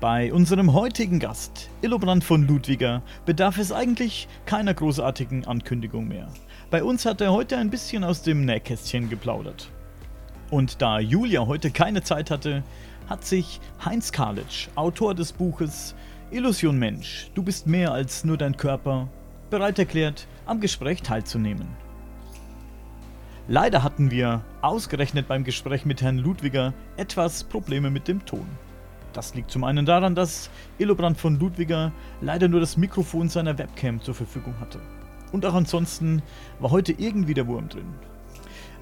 Bei unserem heutigen Gast, Illobrand von Ludwiger, bedarf es eigentlich keiner großartigen Ankündigung mehr. Bei uns hat er heute ein bisschen aus dem Nähkästchen geplaudert. Und da Julia heute keine Zeit hatte, hat sich Heinz Kalitsch, Autor des Buches Illusion Mensch, du bist mehr als nur dein Körper, bereit erklärt, am Gespräch teilzunehmen. Leider hatten wir, ausgerechnet beim Gespräch mit Herrn Ludwiger, etwas Probleme mit dem Ton. Das liegt zum einen daran, dass Illobrand von Ludwiger leider nur das Mikrofon seiner Webcam zur Verfügung hatte. Und auch ansonsten war heute irgendwie der Wurm drin.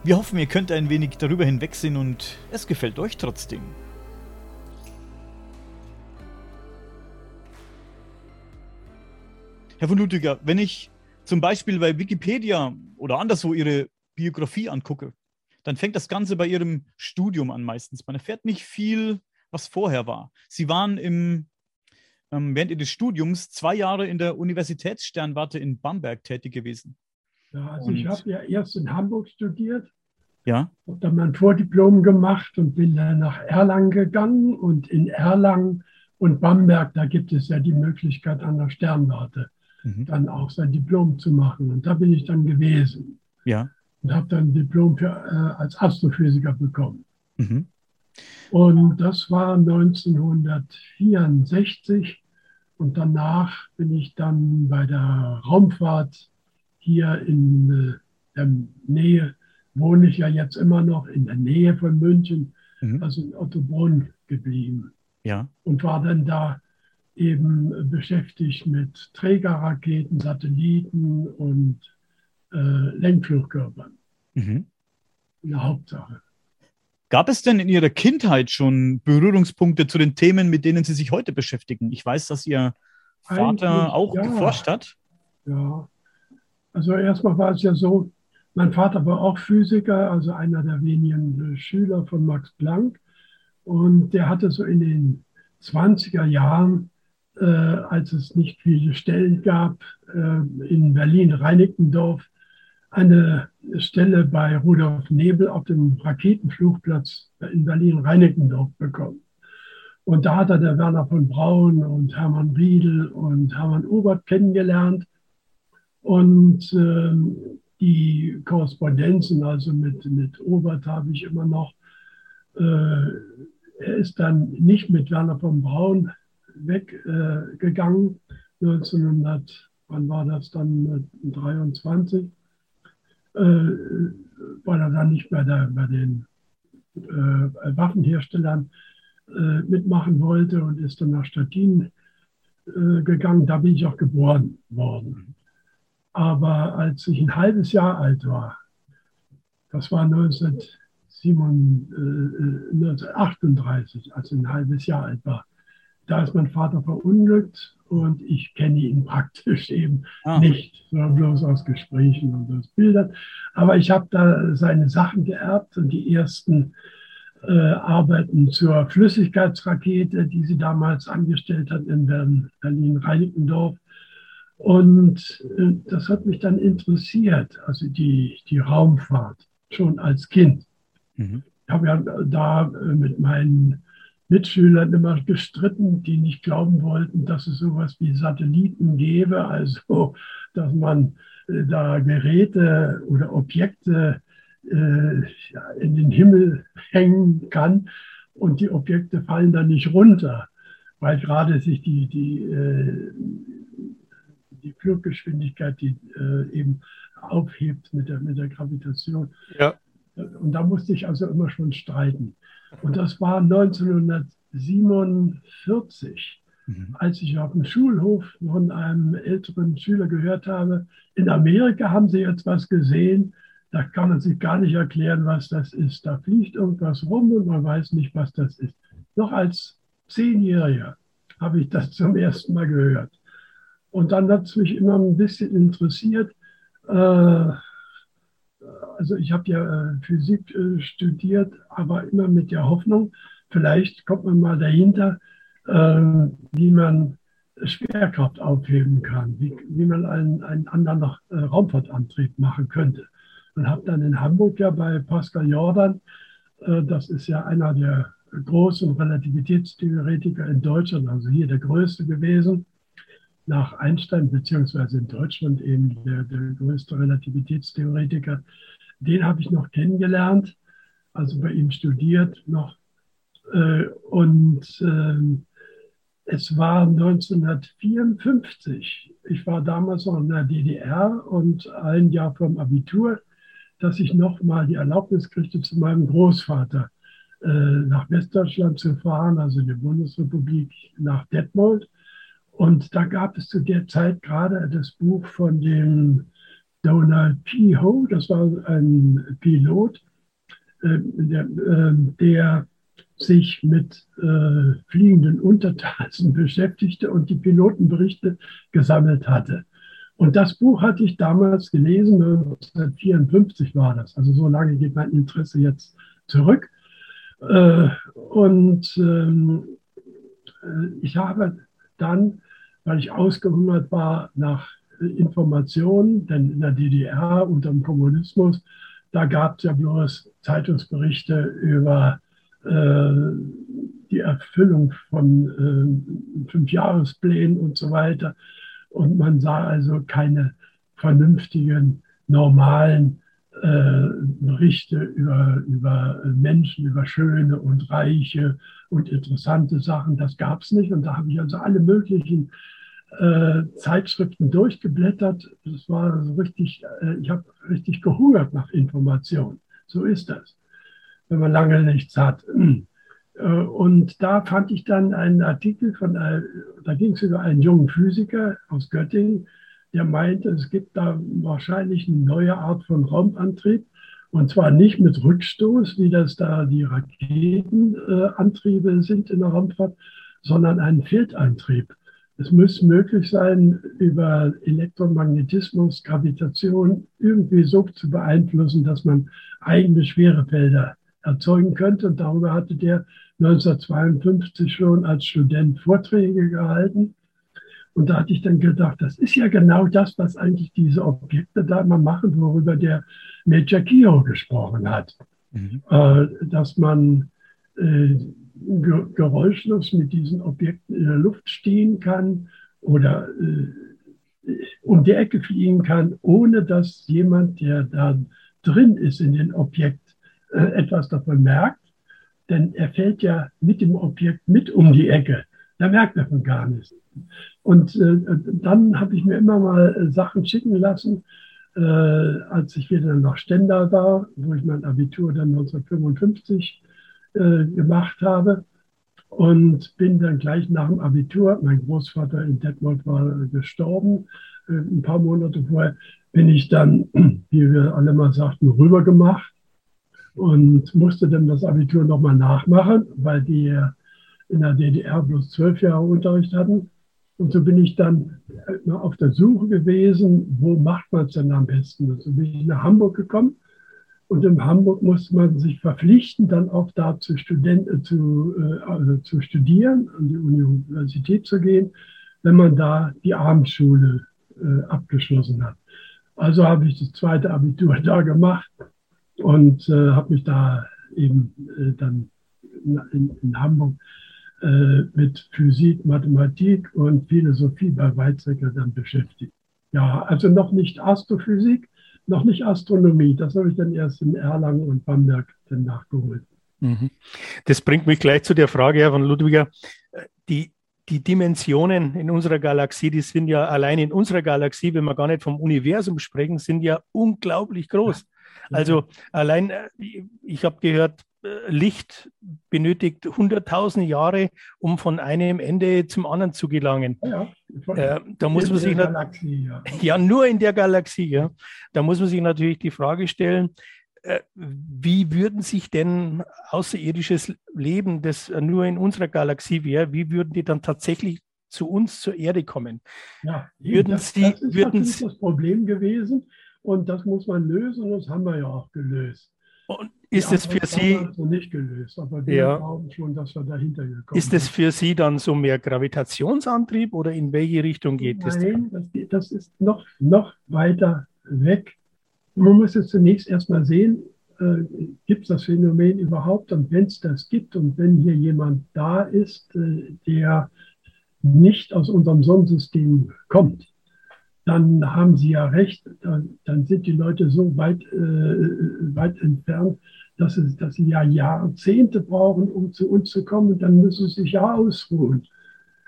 Wir hoffen, ihr könnt ein wenig darüber hinwegsehen und es gefällt euch trotzdem. Herr von Ludwiger, wenn ich zum Beispiel bei Wikipedia oder anderswo Ihre Biografie angucke, dann fängt das Ganze bei Ihrem Studium an meistens. Man erfährt nicht viel was vorher war. Sie waren im, ähm, während Ihres Studiums zwei Jahre in der Universitätssternwarte in Bamberg tätig gewesen. Ja, also und, ich habe ja erst in Hamburg studiert. Ja. Habe dann mein Vordiplom gemacht und bin dann nach Erlangen gegangen. Und in Erlangen und Bamberg, da gibt es ja die Möglichkeit an der Sternwarte mhm. dann auch sein Diplom zu machen. Und da bin ich dann gewesen. Ja. Und habe dann ein Diplom für, äh, als Astrophysiker bekommen. Mhm. Und das war 1964. Und danach bin ich dann bei der Raumfahrt hier in äh, der Nähe, wohne ich ja jetzt immer noch in der Nähe von München, mhm. also in Ottobrunn geblieben. Ja. Und war dann da eben beschäftigt mit Trägerraketen, Satelliten und äh, Lenkflugkörpern. Mhm. In der Hauptsache. Gab es denn in Ihrer Kindheit schon Berührungspunkte zu den Themen, mit denen Sie sich heute beschäftigen? Ich weiß, dass Ihr Vater Eigentlich, auch ja. geforscht hat. Ja, also erstmal war es ja so, mein Vater war auch Physiker, also einer der wenigen Schüler von Max Planck. Und der hatte so in den 20er Jahren, äh, als es nicht viele Stellen gab, äh, in Berlin-Reinickendorf eine Stelle bei Rudolf Nebel auf dem Raketenflugplatz in Berlin-Reinickendorf bekommen. Und da hat er der Werner von Braun und Hermann Riedel und Hermann Obert kennengelernt. Und äh, die Korrespondenzen, also mit, mit Obert habe ich immer noch. Äh, er ist dann nicht mit Werner von Braun weggegangen, äh, 1900, wann war das dann, 23 äh, weil er dann nicht bei, der, bei den äh, Waffenherstellern äh, mitmachen wollte und ist dann nach Stettin gegangen. Da bin ich auch geboren worden. Aber als ich ein halbes Jahr alt war, das war 1938, als ich ein halbes Jahr alt war, da ist mein Vater verunglückt und ich kenne ihn praktisch eben ah. nicht, sondern bloß aus Gesprächen und aus Bildern. Aber ich habe da seine Sachen geerbt und die ersten äh, Arbeiten zur Flüssigkeitsrakete, die sie damals angestellt hat in Berlin-Reinickendorf. Und äh, das hat mich dann interessiert, also die, die Raumfahrt, schon als Kind. Mhm. Ich habe ja da äh, mit meinen Mitschülern immer gestritten, die nicht glauben wollten, dass es sowas wie Satelliten gäbe, also dass man äh, da Geräte oder Objekte äh, in den Himmel hängen kann und die Objekte fallen dann nicht runter, weil gerade sich die, die, äh, die Fluggeschwindigkeit die, eben aufhebt mit der, mit der Gravitation. Ja. Und da musste ich also immer schon streiten. Und das war 1947, mhm. als ich auf dem Schulhof von einem älteren Schüler gehört habe, in Amerika haben sie jetzt was gesehen, da kann man sich gar nicht erklären, was das ist. Da fliegt irgendwas rum und man weiß nicht, was das ist. Noch als Zehnjähriger habe ich das zum ersten Mal gehört. Und dann hat es mich immer ein bisschen interessiert. Äh, also ich habe ja äh, Physik äh, studiert, aber immer mit der Hoffnung, vielleicht kommt man mal dahinter, äh, wie man Schwerkraft aufheben kann, wie, wie man einen, einen anderen Raumfahrtantrieb machen könnte. Und habe dann in Hamburg ja bei Pascal Jordan, das ist ja einer der großen Relativitätstheoretiker in Deutschland, also hier der größte gewesen, nach Einstein, beziehungsweise in Deutschland eben der, der größte Relativitätstheoretiker. Den habe ich noch kennengelernt, also bei ihm studiert noch. Äh, und ähm, es war 1954. Ich war damals noch in der DDR und ein Jahr vom Abitur, dass ich nochmal die Erlaubnis kriegte, zu meinem Großvater äh, nach Westdeutschland zu fahren, also in die Bundesrepublik nach Detmold. Und da gab es zu der Zeit gerade das Buch von dem Donald P. Ho, das war ein Pilot, äh, der, äh, der sich mit äh, fliegenden Untertassen beschäftigte und die Pilotenberichte gesammelt hatte. Und das Buch hatte ich damals gelesen, 1954 war das. Also so lange geht mein Interesse jetzt zurück. Äh, und ähm, äh, ich habe dann, weil ich ausgehungert war nach Informationen, denn in der DDR unter dem Kommunismus, da gab es ja bloß Zeitungsberichte über äh, die Erfüllung von äh, Fünfjahresplänen und so weiter. Und man sah also keine vernünftigen, normalen äh, Berichte über, über Menschen, über schöne und reiche und interessante Sachen. Das gab es nicht. Und da habe ich also alle möglichen äh, Zeitschriften durchgeblättert. Das war so richtig, äh, ich habe richtig gehungert nach Informationen. So ist das wenn man lange nichts hat. Äh, und da fand ich dann einen Artikel von, da ging es über einen jungen Physiker aus Göttingen, der meinte, es gibt da wahrscheinlich eine neue Art von Raumantrieb. Und zwar nicht mit Rückstoß, wie das da die Raketenantriebe sind in der Raumfahrt, sondern einen Feldantrieb. Es muss möglich sein, über Elektromagnetismus, Gravitation irgendwie so zu beeinflussen, dass man eigene Schwerefelder erzeugen könnte. Und darüber hatte der 1952 schon als Student Vorträge gehalten. Und da hatte ich dann gedacht, das ist ja genau das, was eigentlich diese Objekte da immer machen, worüber der Major Kio gesprochen hat. Mhm. Äh, dass man äh, geräuschlos mit diesen Objekten in der Luft stehen kann oder äh, um die Ecke fliegen kann, ohne dass jemand, der da drin ist in den Objekt, äh, etwas davon merkt, denn er fällt ja mit dem Objekt mit um die Ecke. Da merkt er von gar nichts. Und äh, dann habe ich mir immer mal äh, Sachen schicken lassen, äh, als ich wieder nach Stendal war, wo ich mein Abitur dann 1955 äh, gemacht habe. Und bin dann gleich nach dem Abitur, mein Großvater in Detmold war gestorben, äh, ein paar Monate vorher, bin ich dann, wie wir alle mal sagten, rübergemacht und musste dann das Abitur nochmal nachmachen, weil die in der DDR bloß zwölf Jahre Unterricht hatten. Und so bin ich dann äh, auf der Suche gewesen, wo macht man es denn am besten? Und so bin ich nach Hamburg gekommen. Und in Hamburg musste man sich verpflichten, dann auch da zu, Studenten, äh, zu, äh, also zu studieren, an die Universität zu gehen, wenn man da die Abendschule abgeschlossen hat. Also habe ich das zweite Abitur da gemacht und äh, habe mich da eben äh, dann in, in Hamburg äh, mit Physik, Mathematik und Philosophie bei Weizsäcker dann beschäftigt. Ja, also noch nicht Astrophysik, noch nicht Astronomie. Das habe ich dann erst in Erlangen und Bamberg dann nachgeholt. Mhm. Das bringt mich gleich zu der Frage, Herr von Ludwiger. Die, die Dimensionen in unserer Galaxie, die sind ja allein in unserer Galaxie, wenn wir gar nicht vom Universum sprechen, sind ja unglaublich groß. Also allein, äh, ich habe gehört, Licht benötigt 100.000 Jahre, um von einem Ende zum anderen zu gelangen. Ja, äh, da muss man sich Galaxie, ja. ja. nur in der Galaxie. Ja. Da muss man sich natürlich die Frage stellen, äh, wie würden sich denn außerirdisches Leben, das nur in unserer Galaxie wäre, wie würden die dann tatsächlich zu uns zur Erde kommen? Ja, würden das, Sie, das ist würden Sie, das Problem gewesen. Und das muss man lösen und das haben wir ja auch gelöst. Und ist es für Sie also nicht gelöst, aber wir ja. glauben schon, dass wir dahinter gekommen Ist es für Sie dann so mehr Gravitationsantrieb oder in welche Richtung geht Nein, es? Nein, das, das, ist noch, noch weiter weg. Man muss jetzt zunächst erstmal sehen, äh, gibt es das Phänomen überhaupt? Und wenn es das gibt und wenn hier jemand da ist, äh, der nicht aus unserem Sonnensystem kommt, dann haben Sie ja recht, dann, dann sind die Leute so weit, äh, weit entfernt, dass, es, dass sie ja Jahrzehnte brauchen, um zu uns zu kommen. Dann müssen sie sich ja ausruhen.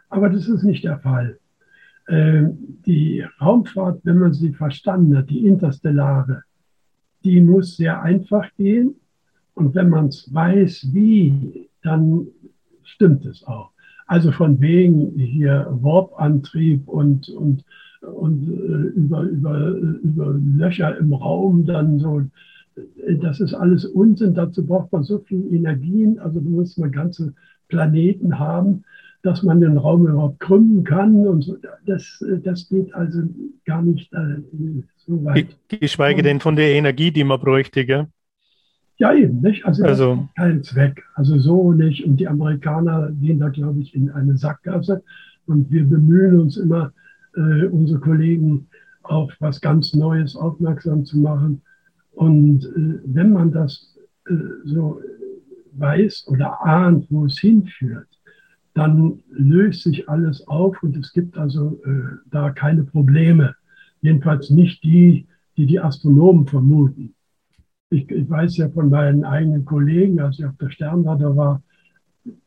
Aber das ist nicht der Fall. Äh, die Raumfahrt, wenn man sie verstanden hat, die interstellare, die muss sehr einfach gehen. Und wenn man es weiß, wie, dann stimmt es auch. Also von wegen hier Warp-Antrieb und, und, und äh, über, über, über Löcher im Raum dann so, das ist alles Unsinn. Dazu braucht man so viel Energien. Also da muss man ganze Planeten haben, dass man den Raum überhaupt krümmen kann. Und so. das, das geht also gar nicht äh, so weit. Geschweige denn von der Energie, die man bräuchte, gell? Ja, eben, nicht? Also, also kein Zweck. Also so nicht. Und die Amerikaner gehen da, glaube ich, in eine Sackgasse. Und wir bemühen uns immer, äh, unsere Kollegen auf was ganz Neues aufmerksam zu machen. Und äh, wenn man das äh, so weiß oder ahnt, wo es hinführt, dann löst sich alles auf und es gibt also äh, da keine Probleme. Jedenfalls nicht die, die die Astronomen vermuten. Ich, ich weiß ja von meinen eigenen Kollegen, als ich auf der Sternwarte war,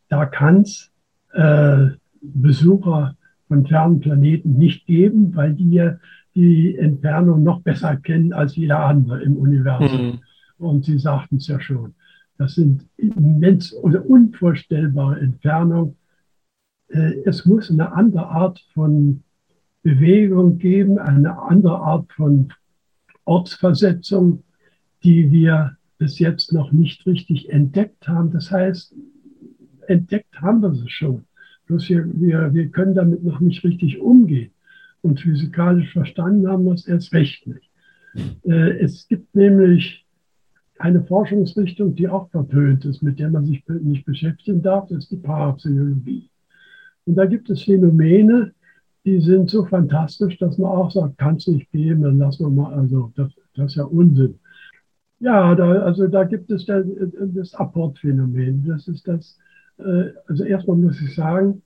da kann es äh, Besucher von fernen Planeten nicht geben, weil die ja die Entfernung noch besser kennen als jeder andere im Universum. Mhm. Und Sie sagten es ja schon, das sind immens oder unvorstellbare Entfernungen. Äh, es muss eine andere Art von Bewegung geben, eine andere Art von Ortsversetzung, die wir bis jetzt noch nicht richtig entdeckt haben. Das heißt, entdeckt haben wir sie schon. Bloß wir, wir, wir können damit noch nicht richtig umgehen. Und physikalisch verstanden haben wir es erst recht nicht. Äh, es gibt nämlich eine Forschungsrichtung, die auch verpönt ist, mit der man sich nicht beschäftigen darf, das ist die Parapsychologie. Und da gibt es Phänomene, die sind so fantastisch, dass man auch sagt, kann es nicht geben, dann lassen wir mal, also das, das ist ja Unsinn. Ja, da, also da gibt es das, das Apportphänomen. Das ist das, äh, also erstmal muss ich sagen,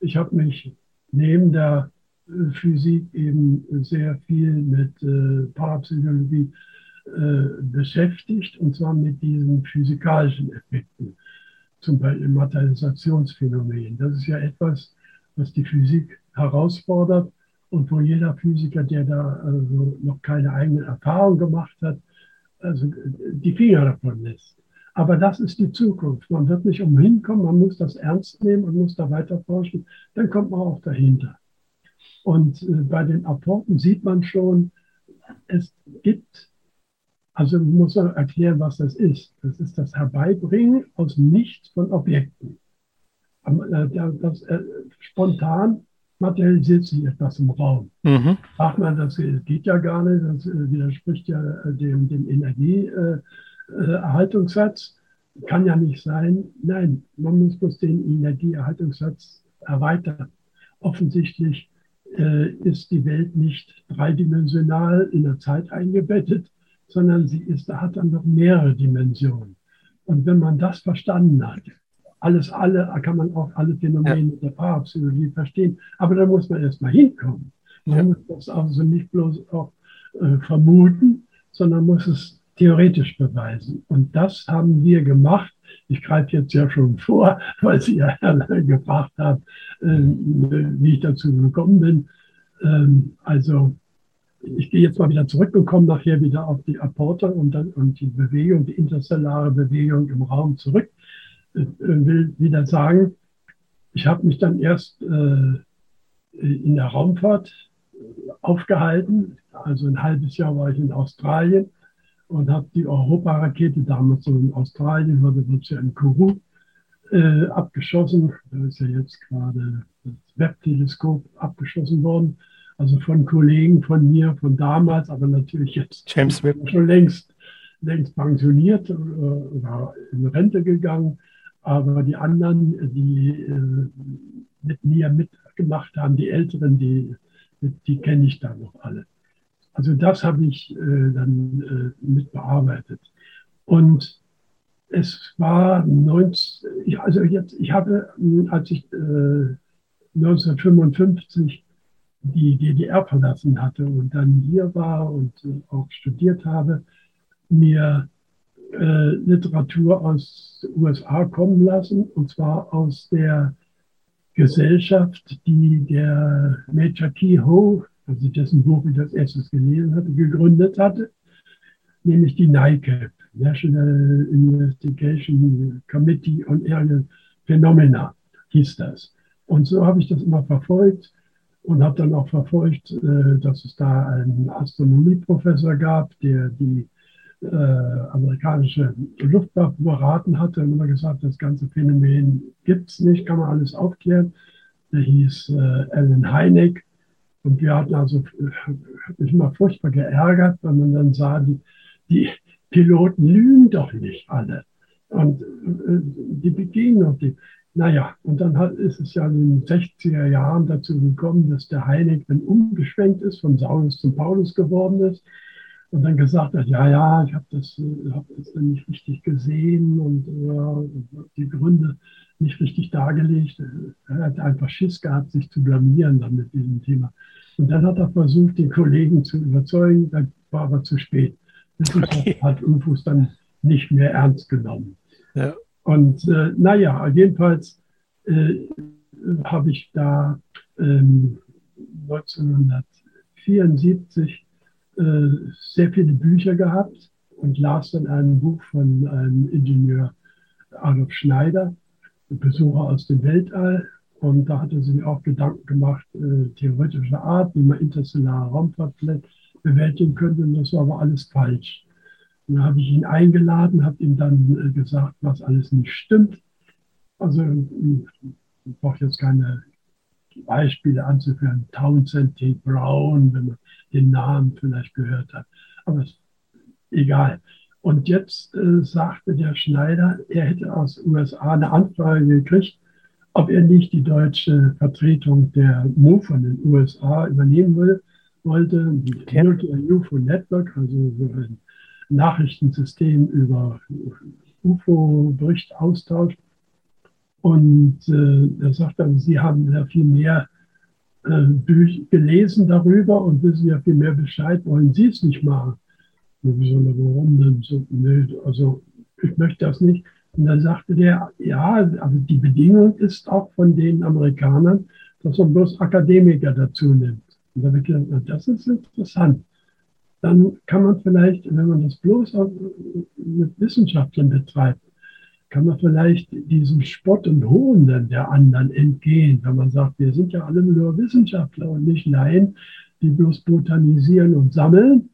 ich habe mich neben der äh, Physik eben sehr viel mit äh, Parapsychologie beschäftigt, und zwar mit diesen physikalischen Effekten, zum Beispiel Materialisationsphänomen. Das ist ja etwas, was die Physik herausfordert und wo jeder Physiker, der da also noch keine eigene Erfahrung gemacht hat, also die Finger davon lässt. Aber das ist die Zukunft. Man wird nicht umhin kommen, man muss das ernst nehmen und muss da weiter forschen. Dann kommt man auch dahinter. Und äh, bei den Apporten sieht man schon, es gibt, also muss man erklären, was das ist. Das ist das Herbeibringen aus Nichts von Objekten. Äh, das, äh, spontan materialisiert sich etwas im Raum. Mhm. Sagt man, das geht ja gar nicht, das äh, widerspricht ja äh, dem, dem Energieerhaltungssatz. Kann ja nicht sein. Nein, man muss bloß den Energieerhaltungssatz erweitern. Offensichtlich äh, ist die Welt nicht dreidimensional in der Zeit eingebettet, sondern sie ist, hat dann noch mehrere Dimensionen. Und wenn man das verstanden hat, alles, alle, kann man auch alle Phänomene ja. der Parapsychologie verstehen. Aber da muss man erstmal hinkommen. Man ja. muss das also nicht bloß auch äh, vermuten, sondern muss es theoretisch beweisen. Und das haben wir gemacht. Ich greife jetzt ja schon vor, weil Sie ja gefragt haben, äh, wie ich dazu gekommen bin. Ähm, also ich gehe jetzt mal wieder zurück und komme nachher wieder auf die Apporte und, dann, und die Bewegung, die interstellare Bewegung im Raum zurück. Äh, will wieder sagen, ich habe mich dann erst äh, in der Raumfahrt aufgehalten. Also ein halbes Jahr war ich in Australien und habe die Europa-Rakete damals so in Australien, wurde ja in Kourou äh, abgeschossen. Da ist ja jetzt gerade das Webb-Teleskop abgeschossen worden. Also von Kollegen von mir von damals, aber natürlich jetzt James Webb. schon längst, längst pensioniert äh, oder in Rente gegangen. Aber die anderen, die äh, mit mir mitgemacht haben, die Älteren, die, die kenne ich da noch alle. Also das habe ich äh, dann äh, mit bearbeitet. Und es war 19, also jetzt, ich habe, als ich äh, 1955 die DDR verlassen hatte und dann hier war und äh, auch studiert habe, mir äh, Literatur aus USA kommen lassen, und zwar aus der Gesellschaft, die der Major Kehoe, also dessen Buch ich das erstes gelesen hatte, gegründet hatte, nämlich die NICAP, National Investigation Committee on Aerial Phenomena, hieß das. Und so habe ich das immer verfolgt und habe dann auch verfolgt, äh, dass es da einen Astronomieprofessor gab, der die äh, amerikanische Luftwaffe beraten hatte und immer gesagt, das ganze Phänomen gibt es nicht, kann man alles aufklären. Der hieß äh, Alan Hynek. Und wir hatten also, hat mich immer furchtbar geärgert, wenn man dann sah, die, die Piloten lügen doch nicht alle. Und äh, die begehen noch die. Naja, und dann hat, ist es ja in den 60er Jahren dazu gekommen, dass der Heilig dann umgeschwenkt ist, von Saulus zum Paulus geworden ist und dann gesagt hat, ja, ja, ich habe das, äh, hab das nicht richtig gesehen und äh, die Gründe nicht richtig dargelegt. Er hat einfach Schiss gehabt, sich zu blamieren dann mit diesem Thema. Und dann hat er versucht, den Kollegen zu überzeugen, dann war aber zu spät. Okay. Hat Ufus dann nicht mehr ernst genommen. Ja. Und äh, naja, jedenfalls äh, habe ich da ähm, 1974 äh, sehr viele Bücher gehabt und las dann ein Buch von einem Ingenieur Adolf Schneider, Besucher aus dem Weltall. Und da hat er sich auch Gedanken gemacht, äh, theoretischer Art, wie man interstellare Raumfahrt bewältigen könnte. Und das war aber alles falsch. Und dann habe ich ihn eingeladen, habe ihm dann äh, gesagt, was alles nicht stimmt. Also ich brauche jetzt keine Beispiele anzuführen. Townsend T. Brown, wenn man den Namen vielleicht gehört hat. Aber egal. Und jetzt äh, sagte der Schneider, er hätte aus USA eine Anfrage gekriegt, ob er nicht die deutsche Vertretung der MOVE von den USA übernehmen will, wollte. Die okay. UFO Network, also so ein Nachrichtensystem über UFO-Bericht austauscht. Und äh, er sagt dann, Sie haben ja viel mehr äh, gelesen darüber und wissen ja viel mehr Bescheid. Wollen Sie es nicht machen? Und ich so, warum denn? So, nee, also ich möchte das nicht. Und dann sagte der, ja, also die Bedingung ist auch von den Amerikanern, dass man bloß Akademiker dazu nimmt. Und da habe ich gedacht, na, das ist interessant. Dann kann man vielleicht, wenn man das bloß mit Wissenschaftlern betreibt, kann man vielleicht diesem Spott und Hohn der anderen entgehen, wenn man sagt, wir sind ja alle nur Wissenschaftler und nicht Laien, die bloß botanisieren und sammeln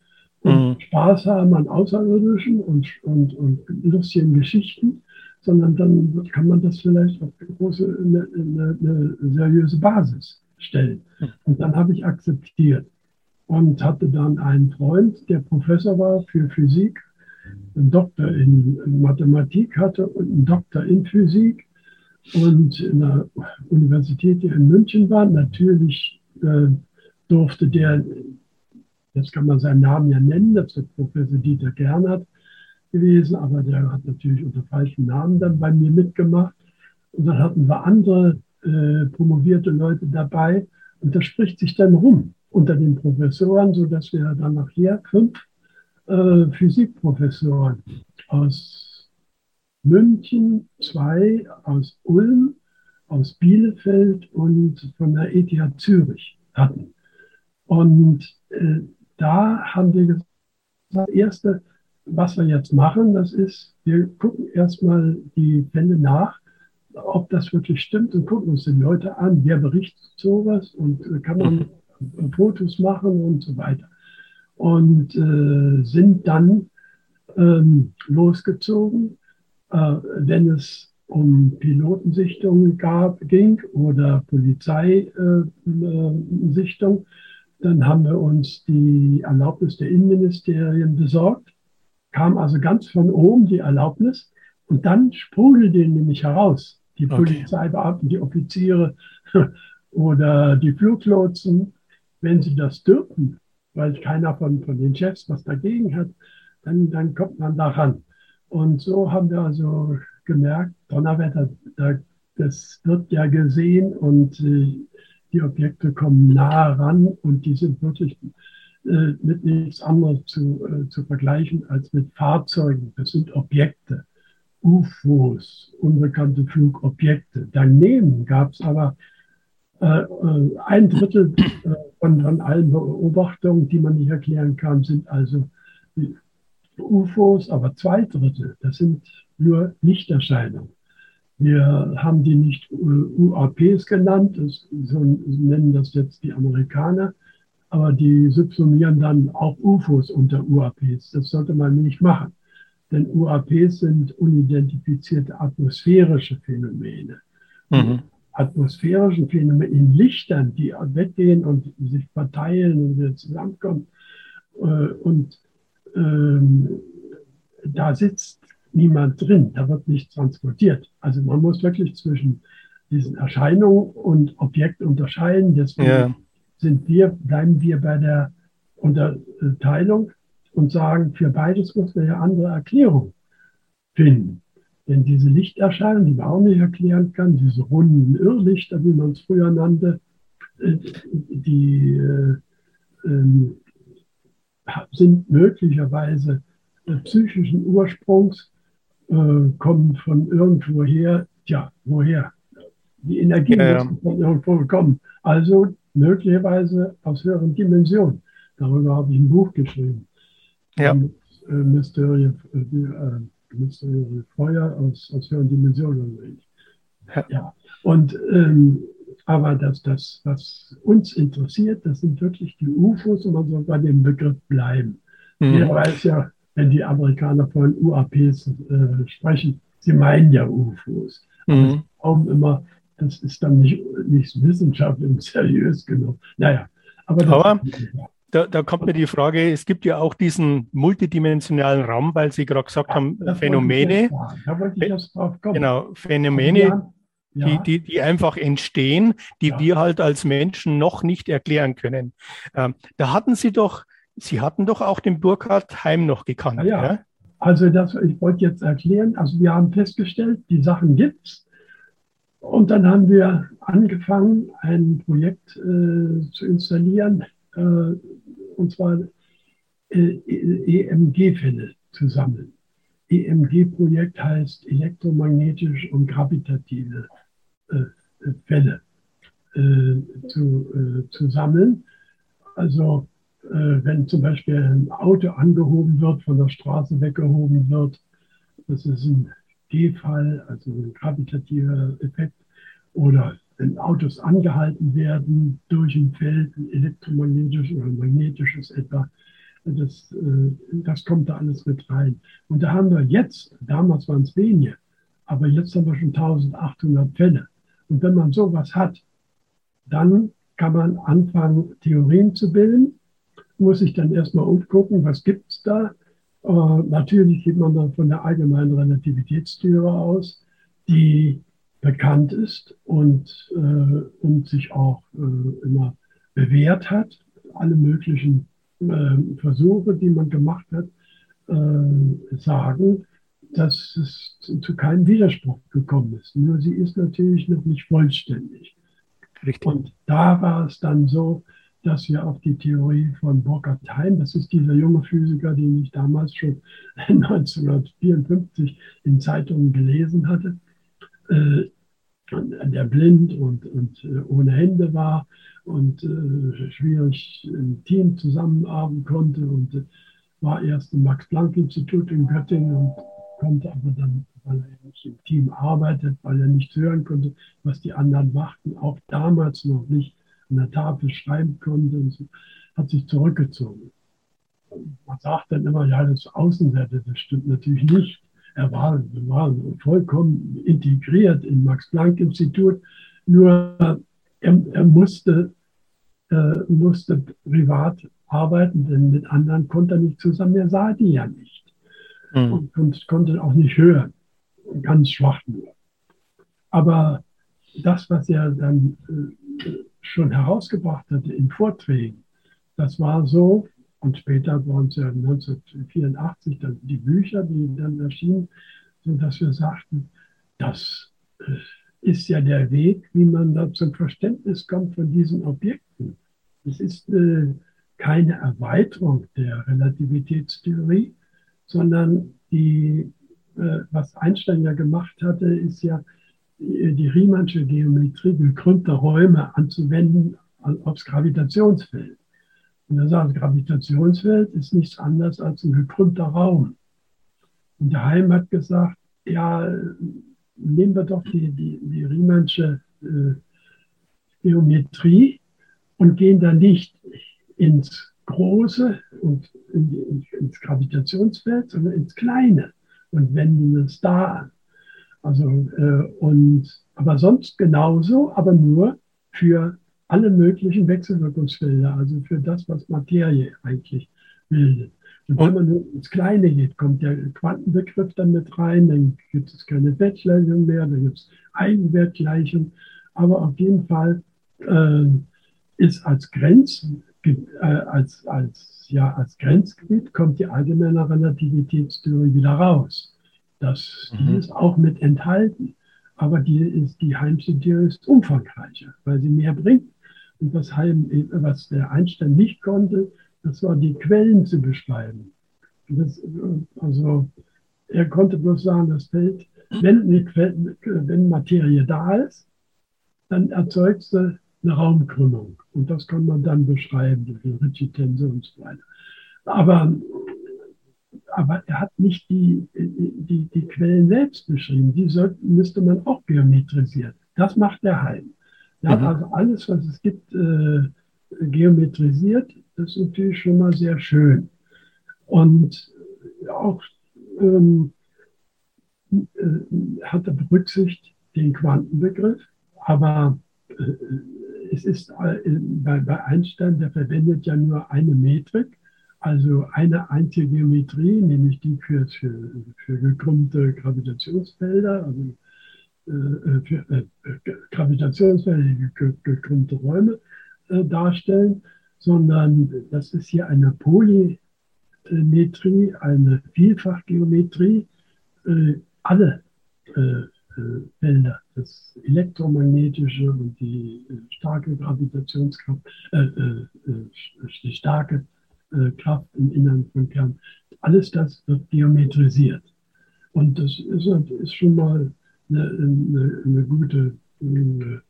und mhm. Spaß haben an Außerirdischen und, und, und lustigen Geschichten, sondern dann kann man das vielleicht auf eine große, eine, eine, eine seriöse Basis stellen. Mhm. Und dann habe ich akzeptiert und hatte dann einen Freund, der Professor war für Physik einen Doktor in Mathematik hatte und einen Doktor in Physik und in der Universität, die in München war. Natürlich äh, durfte der, jetzt kann man seinen Namen ja nennen, das ist Professor Dieter Gernert gewesen, aber der hat natürlich unter falschen Namen dann bei mir mitgemacht. Und dann hatten wir andere äh, promovierte Leute dabei und das spricht sich dann rum unter den Professoren, sodass wir dann nachher fünf äh, Physikprofessoren aus München, zwei aus Ulm, aus Bielefeld und von der ETH Zürich hatten. Und äh, da haben wir gesagt, das Erste, was wir jetzt machen, das ist, wir gucken erstmal die Fälle nach, ob das wirklich stimmt und gucken uns die Leute an, wer berichtet sowas und äh, kann man Fotos machen und so weiter und äh, sind dann ähm, losgezogen, äh, wenn es um Pilotensichtungen gab, ging oder Polizeisichtung. Äh, dann haben wir uns die Erlaubnis der Innenministerien besorgt, kam also ganz von oben die Erlaubnis und dann sprudelte nämlich heraus. Die okay. Polizeibeamten, die Offiziere oder die Fluglotsen, wenn sie das dürfen, weil keiner von, von den Chefs was dagegen hat, dann, dann kommt man daran. Und so haben wir also gemerkt, Donnerwetter, das wird ja gesehen und äh, die Objekte kommen nah ran und die sind wirklich äh, mit nichts anderem zu, äh, zu vergleichen als mit Fahrzeugen. Das sind Objekte, UFOs, unbekannte Flugobjekte. Daneben gab es aber äh, ein Drittel von, von allen Beobachtungen, die man nicht erklären kann, sind also UFOs, aber zwei Drittel, das sind nur Lichterscheinungen. Wir haben die nicht UAPs genannt, das, so nennen das jetzt die Amerikaner, aber die subsumieren dann auch UFOs unter UAPs. Das sollte man nicht machen, denn UAPs sind unidentifizierte atmosphärische Phänomene. Mhm. Atmosphärischen Phänomene in Lichtern, die weggehen und sich verteilen und wieder zusammenkommen. Äh, und ähm, da sitzt niemand drin, da wird nichts transportiert. Also man muss wirklich zwischen diesen Erscheinungen und Objekt unterscheiden. Deswegen ja. sind wir, bleiben wir bei der Unterteilung und sagen, für beides muss man ja andere Erklärungen finden. Denn diese Lichterscheinungen, die man auch nicht erklären kann, diese runden Irrlichter, wie man es früher nannte, äh, die äh, ähm, sind möglicherweise äh, psychischen Ursprungs äh, kommen von irgendwoher. Tja, woher? Die Energie ja, ja. muss von irgendwo kommen. Also möglicherweise aus höheren Dimensionen. Darüber habe ich ein Buch geschrieben. Ja. Äh, Mysterie, äh, äh, Mysterie Feuer aus, aus höheren Dimensionen. Ja. ja. Und ähm, aber das, das, was uns interessiert, das sind wirklich die UFOs und man soll bei dem Begriff bleiben. Mhm. Jeder weiß ja, wenn die Amerikaner von UAPs äh, sprechen, sie meinen ja UFOs. Mhm. Aber immer, das ist dann nicht, nicht wissenschaftlich und seriös genug. Naja, aber, aber da, da, kommt mir die Frage, es gibt ja auch diesen multidimensionalen Raum, weil Sie gerade gesagt ja, haben, Phänomene. Da wollte ich jetzt drauf kommen. Genau, Phänomene, ja. die, die, die einfach entstehen, die wir halt als Menschen noch nicht erklären können. Ähm, da hatten Sie doch Sie hatten doch auch den Burkhard Heim noch gekannt. Ja, ja. also das, ich wollte jetzt erklären, also wir haben festgestellt, die Sachen gibt es. Und dann haben wir angefangen, ein Projekt äh, zu installieren, äh, und zwar äh, EMG-Fälle zu sammeln. EMG-Projekt heißt elektromagnetisch und gravitative äh, Fälle äh, zu, äh, zu sammeln. Also wenn zum Beispiel ein Auto angehoben wird, von der Straße weggehoben wird. Das ist ein G-Fall, also ein gravitativer Effekt. Oder wenn Autos angehalten werden durch ein Feld, ein elektromagnetisches oder magnetisches etwa, das, äh, das kommt da alles mit rein. Und da haben wir jetzt, damals waren es wenige, aber jetzt haben wir schon 1800 Fälle. Und wenn man sowas hat, dann kann man anfangen, Theorien zu bilden muss ich dann erstmal umgucken, was gibt es da. Äh, natürlich geht man dann von der allgemeinen Relativitätstheorie aus, die bekannt ist und, äh, und sich auch äh, immer bewährt hat. Alle möglichen äh, Versuche, die man gemacht hat, äh, sagen, dass es zu keinem Widerspruch gekommen ist. Nur sie ist natürlich noch nicht vollständig. Richtig. Und da war es dann so, dass wir auf die Theorie von Burkhard Heim, das ist dieser junge Physiker, den ich damals schon 1954 in Zeitungen gelesen hatte, äh, der blind und, und äh, ohne Hände war und äh, schwierig im Team zusammenarbeiten konnte und äh, war erst im Max-Planck-Institut in Göttingen und konnte aber dann, weil er nicht im Team arbeitet, weil er nicht hören konnte, was die anderen machten, auch damals noch nicht an der Tafel schreiben konnte und so, hat sich zurückgezogen. Man sagt dann immer, ja, das ist Außenseite, das stimmt natürlich nicht. Er war, war vollkommen integriert im Max-Planck-Institut, nur er, er musste, äh, musste privat arbeiten, denn mit anderen konnte er nicht zusammen, er sah die ja nicht mhm. und, und konnte auch nicht hören, ganz schwach nur. Aber das, was er dann äh, schon herausgebracht hatte in Vorträgen, das war so, Und später waren es ja 1984 dann die Bücher, die dann erschienen, sodass wir sagten, das äh, ist ja der Weg, wie man da zum Verständnis kommt von diesen Objekten. Es ist äh, keine Erweiterung der Relativitätstheorie, sondern die, äh, was Einstein ja gemacht hatte, ist ja die, Riemannsche Geometrie gekrümmter Räume anzuwenden aufs Gravitationsfeld. Und er sagt, Gravitationsfeld ist nichts anderes als ein gekrümmter Raum. Und der Heim hat gesagt, ja, nehmen wir doch die, die, die Riemannsche äh, Geometrie und gehen da nicht ins Große und in die, ins Gravitationsfeld, sondern ins Kleine und wenden es da an. Also, äh, und, aber sonst genauso, aber nur für alle möglichen Wechselwirkungsfelder, also für das, was Materie eigentlich bildet. Und wenn man ins Kleine geht, kommt der Quantenbegriff dann mit rein, dann gibt es keine Bettgleichung mehr, dann gibt es Eigenwertgleichung. Aber auf jeden Fall äh, ist als Grenz, äh, als, als, ja, als Grenzgebiet kommt die allgemeine Relativitätstheorie wieder raus. Das, mhm. Die ist auch mit enthalten. Aber die, ist, die Heimsche Theorie ist umfangreicher, weil sie mehr bringt. Und was, Heim, was der Einstein nicht konnte, das war die Quellen zu beschreiben. Das, also er konnte bloß sagen, das Feld, wenn, Quelle, wenn Materie da ist, dann erzeugt sie eine Raumkrümmung. Und das kann man dann beschreiben durch Ritchie-Tensor und so weiter. Aber, aber er hat nicht die, die, die Quellen selbst beschrieben. Die sollten, müsste man auch geometrisieren. Das macht der Heim. Er mhm. hat also alles, was es gibt, äh, geometrisiert das ist natürlich schon mal sehr schön. Und auch ähm, äh, hat er berücksichtigt den Quantenbegriff, aber äh, es ist äh, bei, bei Einstein, der verwendet ja nur eine Metrik, also eine einzige Geometrie, nämlich die für, für, für gekrümmte Gravitationsfelder, also äh, für äh, Gravitationsfelder, die gekrümmte Räume äh, darstellen sondern das ist hier eine Polymetrie, eine Vielfachgeometrie, äh, alle äh, äh, Felder, das elektromagnetische und die starke Gravitationskraft, die starke Kraft im Innern von Kern, alles das wird geometrisiert. Und das ist, ist schon mal eine, eine, eine gute, eine,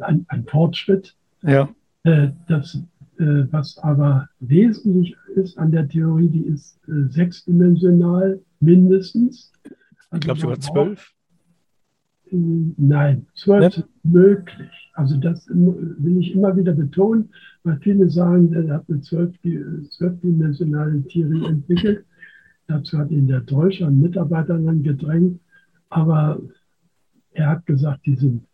ein, ein Fortschritt. Ja. Äh, das, äh, was aber wesentlich ist an der Theorie, die ist äh, sechsdimensional mindestens. Also ich glaube sogar zwölf. Nein, zwölf ist möglich. Also das will ich immer wieder betonen, weil viele sagen, er hat eine zwölfdimensionale Theorie entwickelt. Dazu hat ihn der Deutsche einen Mitarbeiter dann gedrängt. Aber er hat gesagt, die sind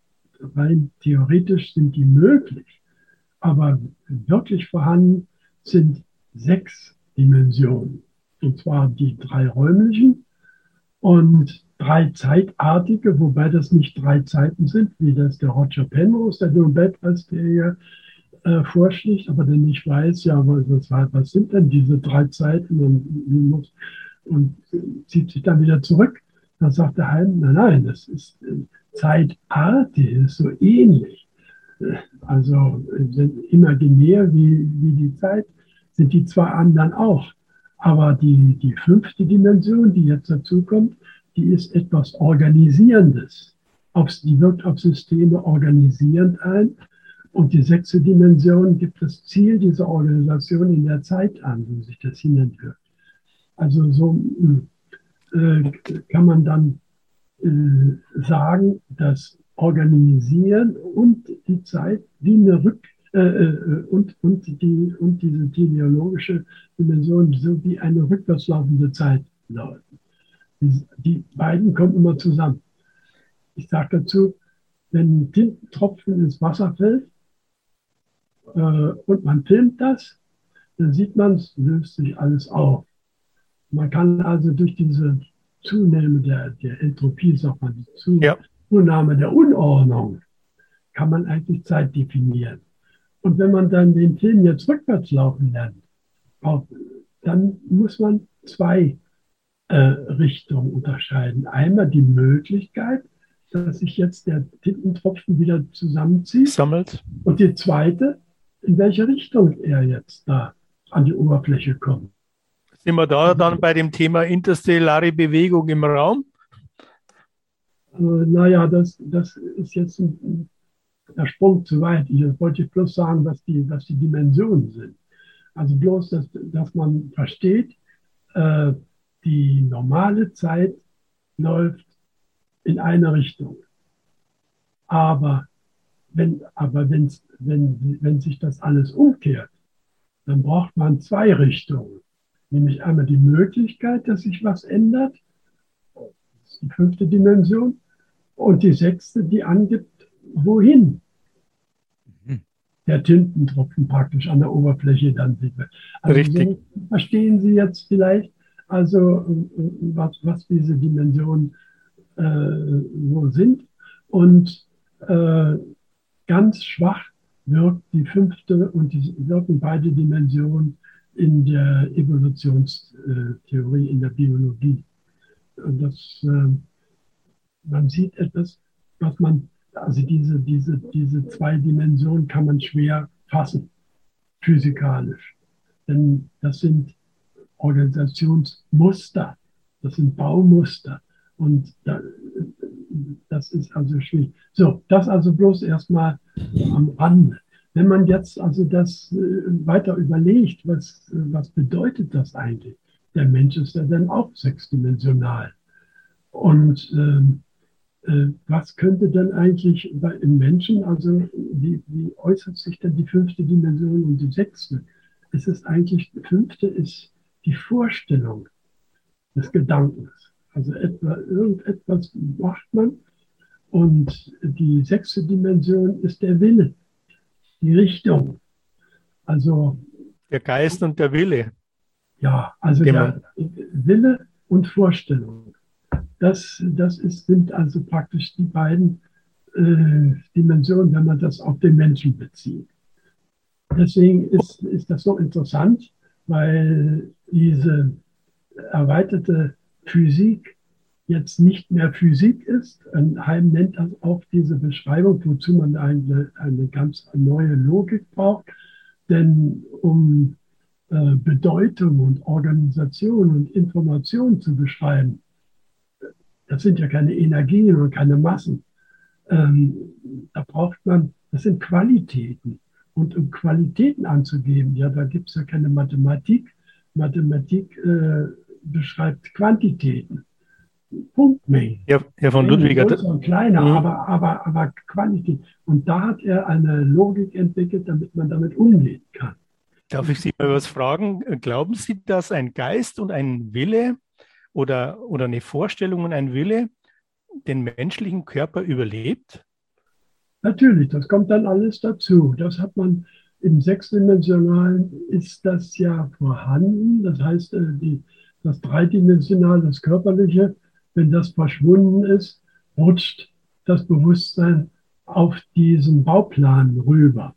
rein theoretisch sind die möglich aber wirklich vorhanden sind sechs Dimensionen. Und zwar die drei räumlichen und drei zeitartige, wobei das nicht drei Zeiten sind, wie das der Roger Penrose, der Nobelpreisträger, äh, vorschlägt, aber der nicht weiß, ja, was, was sind denn diese drei Zeiten und, und zieht sich dann wieder zurück. Dann sagt der Heim, nein, nein, das ist äh, zeitartig, ist so ähnlich also imaginär wie, wie die Zeit, sind die zwei anderen auch. Aber die, die fünfte Dimension, die jetzt dazu kommt, die ist etwas Organisierendes. Die wirkt auf Systeme organisierend ein. Und die sechste Dimension gibt das Ziel dieser Organisation in der Zeit an, wo sich das hinentwirkt. Also so äh, kann man dann äh, sagen, dass organisieren und die Zeit wie eine Rück äh, äh, und, und, die, und diese teleologische Dimension so wie eine rückwärtslaufende Zeit. Die, die beiden kommen immer zusammen. Ich sage dazu, wenn ein Tintentropfen ins Wasser fällt äh, und man filmt das, dann sieht man, es löst sich alles auf. Man kann also durch diese Zunahme der, der Entropie, sagt man, die Zunahme, ja. Zunahme der Unordnung kann man eigentlich Zeit definieren. Und wenn man dann den Film jetzt rückwärts laufen lernt, dann muss man zwei äh, Richtungen unterscheiden. Einmal die Möglichkeit, dass sich jetzt der Tintentropfen wieder zusammenzieht. Sammelt. Und die zweite, in welche Richtung er jetzt da an die Oberfläche kommt. Sind wir da dann bei dem Thema interstellare Bewegung im Raum? Äh, naja, das, das ist jetzt ein, der Sprung zu weit. Ich wollte bloß sagen, was die, was die Dimensionen sind. Also bloß, dass, dass man versteht, äh, die normale Zeit läuft in eine Richtung. Aber wenn, aber wenn's, wenn, wenn sich das alles umkehrt, dann braucht man zwei Richtungen. Nämlich einmal die Möglichkeit, dass sich was ändert. Das ist die fünfte Dimension. Und die sechste, die angibt, wohin mhm. der Tintentropfen praktisch an der Oberfläche dann sieht. Also Richtig. So verstehen Sie jetzt vielleicht, also was, was diese Dimensionen äh, so sind. Und äh, ganz schwach wirkt die fünfte und die wirken beide Dimensionen in der Evolutionstheorie, in der Biologie. Und das, äh, man sieht etwas, was man, also diese, diese, diese zwei Dimensionen kann man schwer fassen, physikalisch. Denn das sind Organisationsmuster, das sind Baumuster. Und da, das ist also schwierig. So, das also bloß erstmal am Rande. Wenn man jetzt also das äh, weiter überlegt, was, was bedeutet das eigentlich? Der Mensch ist ja dann auch sechsdimensional. Und ähm, äh, was könnte denn eigentlich bei, im Menschen, also wie, wie äußert sich denn die fünfte Dimension und die sechste? Es ist eigentlich, die fünfte ist die Vorstellung des Gedankens. Also etwa, irgendetwas macht man und die sechste Dimension ist der Wille, die Richtung. Also der Geist und der Wille. Ja, also der Wille und Vorstellung. Das, das ist, sind also praktisch die beiden äh, Dimensionen, wenn man das auf den Menschen bezieht. Deswegen ist, ist das so interessant, weil diese erweiterte Physik jetzt nicht mehr Physik ist. Heim nennt das auch diese Beschreibung, wozu man eine, eine ganz neue Logik braucht. Denn um äh, Bedeutung und Organisation und Information zu beschreiben, das sind ja keine Energien und keine Massen. Ähm, da braucht man, das sind Qualitäten. Und um Qualitäten anzugeben, ja, da gibt es ja keine Mathematik. Mathematik äh, beschreibt Quantitäten. Punktmengen. Ja, Herr von Ludwiger. Größer und kleiner, mhm. aber, aber, aber Quantität. Und da hat er eine Logik entwickelt, damit man damit umgehen kann. Darf ich Sie mal was fragen? Glauben Sie, dass ein Geist und ein Wille oder, oder eine Vorstellung und ein Wille den menschlichen Körper überlebt? Natürlich, das kommt dann alles dazu. Das hat man im sechsdimensionalen ist das ja vorhanden. Das heißt, äh, die, das dreidimensionale, das körperliche, wenn das verschwunden ist, rutscht das Bewusstsein auf diesen Bauplan rüber,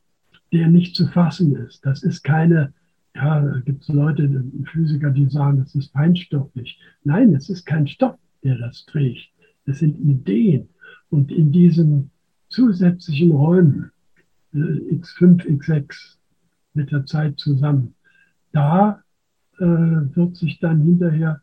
der nicht zu fassen ist. Das ist keine, ja, da gibt es Leute, Physiker, die sagen, das ist feinstofflich. Nein, es ist kein Stoff, der das trägt. Es sind Ideen. Und in diesen zusätzlichen Räumen, äh, X5, X6, mit der Zeit zusammen, da äh, wird sich dann hinterher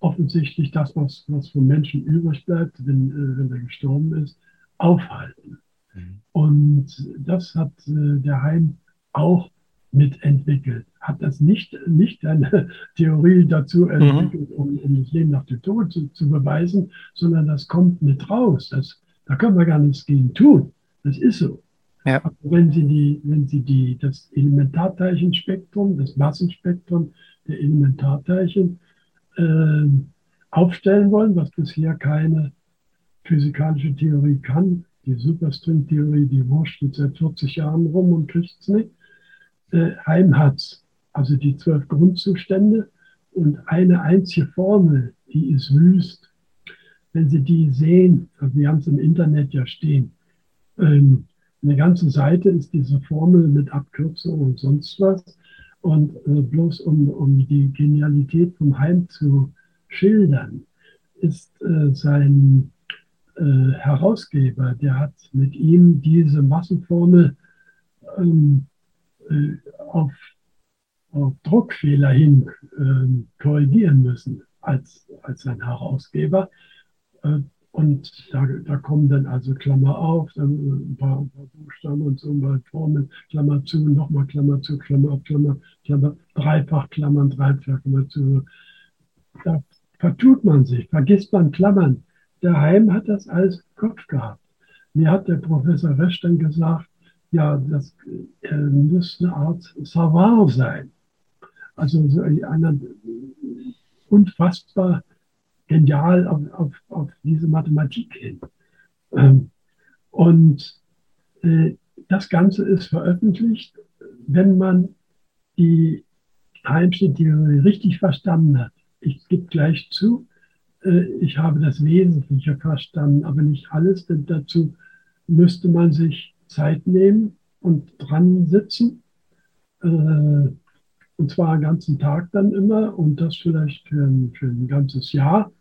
offensichtlich das, was, was vom Menschen übrig bleibt, wenn, äh, wenn er gestorben ist, aufhalten. Mhm. Und das hat äh, der Heim auch mitentwickelt. Hat das nicht, nicht eine Theorie dazu mhm. entwickelt, mhm. um, um, das Leben nach dem Tod zu, zu, beweisen, sondern das kommt mit raus. Das, da können wir gar nichts gegen tun. Das ist so. Ja. Aber wenn Sie, die, wenn Sie die, das Elementarteilchenspektrum, das Massenspektrum der Elementarteilchen äh, aufstellen wollen, was bisher keine physikalische Theorie kann. Die Superstring-Theorie, die wurscht seit 40 Jahren rum und kriegt es nicht. Äh, Heim hat also die zwölf Grundzustände und eine einzige Formel, die ist wüst. Wenn Sie die sehen, also wir haben es im Internet ja stehen, ähm, eine ganze Seite ist diese Formel mit Abkürzung und sonst was. Und äh, bloß um, um die Genialität vom Heim zu schildern, ist äh, sein äh, Herausgeber, der hat mit ihm diese Massenformel ähm, äh, auf, auf, Druckfehler hin ähm, korrigieren müssen als, als sein Herausgeber. Äh, und da, da, kommen dann also Klammer auf, dann ein paar, ein paar Buchstaben und so, ein paar Formeln, Klammer zu, nochmal Klammer zu, Klammer auf, Klammer, Klammer, Dreifach Klammern, Dreifach Klammer zu. Da vertut man sich, vergisst man Klammern. Der Heim hat das alles im Kopf gehabt. Mir hat der Professor Resch dann gesagt, ja, das äh, muss eine Art Savoir sein. Also so eine unfassbar genial auf, auf, auf diese Mathematik hin. Ähm, und äh, das Ganze ist veröffentlicht, wenn man die Heimstedt-Theorie richtig verstanden hat. Ich gebe gleich zu, äh, ich habe das Wesentliche verstanden, aber nicht alles, denn dazu müsste man sich Zeit nehmen und dran sitzen. Äh, und zwar einen ganzen Tag dann immer und das vielleicht für ein, für ein ganzes Jahr.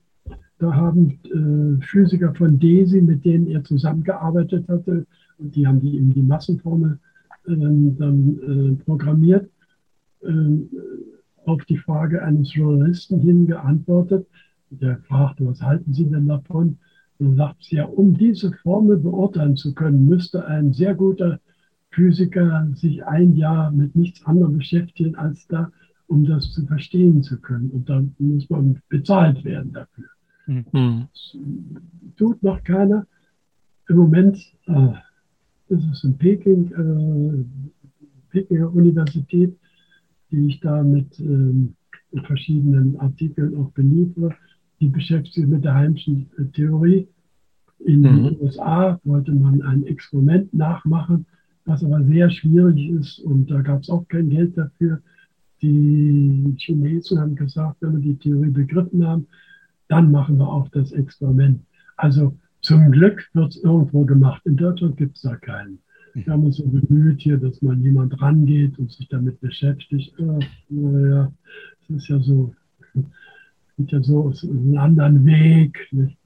Da haben äh, Physiker von DESI, mit denen er zusammengearbeitet hatte, und die haben die, eben die Massenformel äh, dann äh, programmiert, ähm, auf die Frage eines Journalisten hin geantwortet. Der fragte, was halten Sie denn davon? Dann sagt sie ja, um diese Formel beurteilen zu können, müsste ein sehr guter Physiker sich ein Jahr mit nichts anderem beschäftigen als da, um das zu verstehen zu können. Und dann muss man bezahlt werden dafür. Mhm. tut noch keiner. Im Moment äh, ist es in Peking, äh, Pekinger Universität, die ich da mit äh, verschiedenen Artikeln auch beliefere. Die beschäftigt sich mit der heimischen Theorie. In mhm. den USA wollte man ein Experiment nachmachen, was aber sehr schwierig ist und da gab es auch kein Geld dafür. Die Chinesen haben gesagt, wenn wir die Theorie begriffen haben, dann machen wir auch das Experiment. Also zum Glück wird es irgendwo gemacht. In Deutschland gibt es da keinen. Wir haben uns so bemüht hier, dass mal jemand rangeht und sich damit beschäftigt. Äh, naja, es ist ja so, geht ja so einen anderen Weg. Nicht?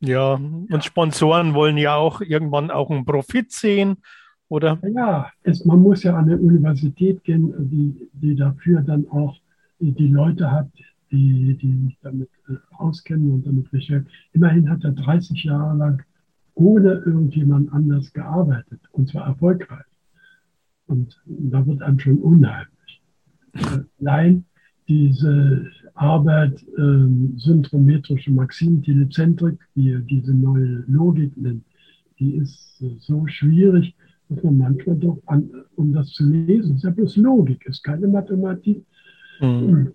Ja, und Sponsoren wollen ja auch irgendwann auch einen Profit sehen, oder? Ja, es, man muss ja an eine Universität gehen, die, die dafür dann auch die, die Leute hat, die, die sich damit äh, auskennen und damit beschäftigen. Immerhin hat er 30 Jahre lang ohne irgendjemand anders gearbeitet und zwar erfolgreich. Und da wird einem schon unheimlich. Allein diese Arbeit ähm, synchrometrische Maxim-Telezentrik, wie er diese neue Logik nennt, die ist äh, so schwierig, dass man manchmal doch, an, um das zu lesen, ist ja bloß Logik, ist keine Mathematik. Mhm.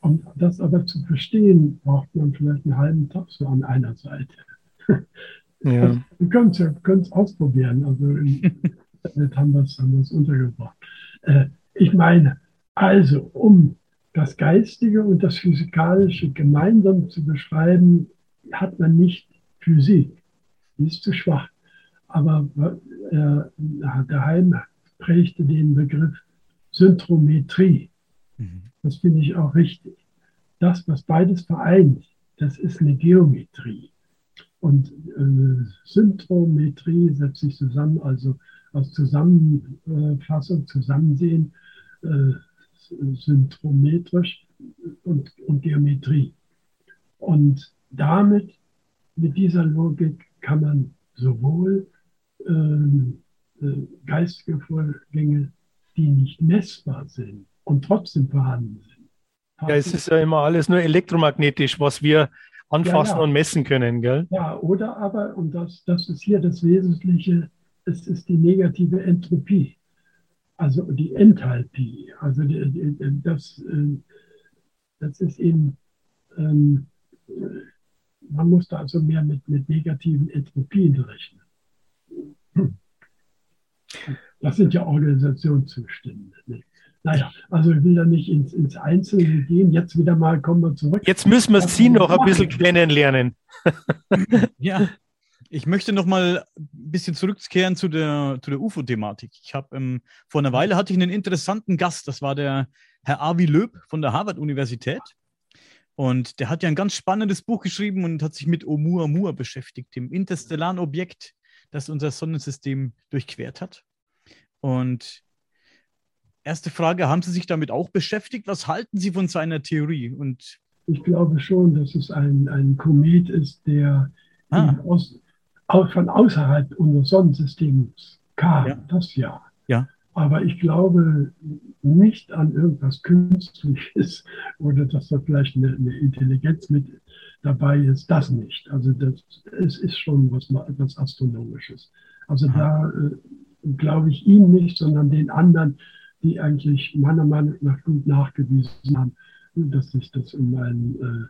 Um das aber zu verstehen, braucht man vielleicht einen halben Tag so an einer Seite. Ja. Also, wir können es ausprobieren. Also im Internet haben wir es untergebracht. Äh, ich meine, also um das Geistige und das Physikalische gemeinsam zu beschreiben, hat man nicht Physik. Die ist zu schwach. Aber äh, der Heim prägte den Begriff Syntrometrie. Mhm. Das finde ich auch richtig. Das, was beides vereint, das ist eine Geometrie. Und äh, Syntrometrie setzt sich zusammen, also aus Zusammenfassung, Zusammensehen, äh, syntrometrisch und, und Geometrie. Und damit, mit dieser Logik, kann man sowohl ähm, äh, geistige Vorgänge, die nicht messbar sind, und trotzdem vorhanden sind. Ja, es ist ja immer alles nur elektromagnetisch, was wir anfassen ja, ja. und messen können, gell? Ja, oder aber, und das, das ist hier das Wesentliche, es ist die negative Entropie, also die Enthalpie. Also die, die, das, äh, das ist eben, ähm, man muss da also mehr mit, mit negativen Entropien rechnen. Das sind ja Organisationszustände. Nicht? Naja, also ich will da nicht ins, ins Einzelne gehen. Jetzt wieder mal kommen wir zurück. Jetzt müssen wir Sie noch ein bisschen kennenlernen. ja, ich möchte noch mal ein bisschen zurückkehren zu der, zu der UFO-Thematik. Ich habe ähm, vor einer Weile hatte ich einen interessanten Gast, das war der Herr Avi Löb von der Harvard-Universität. Und der hat ja ein ganz spannendes Buch geschrieben und hat sich mit Oumuamua beschäftigt, dem interstellaren Objekt, das unser Sonnensystem durchquert hat. Und erste Frage, haben Sie sich damit auch beschäftigt? Was halten Sie von seiner Theorie? Und ich glaube schon, dass es ein, ein Komet ist, der ah. aus, von außerhalb unseres Sonnensystems kam. Ja. Das ja. ja. Aber ich glaube nicht an irgendwas Künstliches oder dass da vielleicht eine, eine Intelligenz mit dabei ist. Das nicht. Also das, es ist schon was, etwas Astronomisches. Also Aha. da äh, glaube ich ihm nicht, sondern den anderen, die eigentlich meiner Meinung nach gut nachgewiesen haben, dass sich das um einen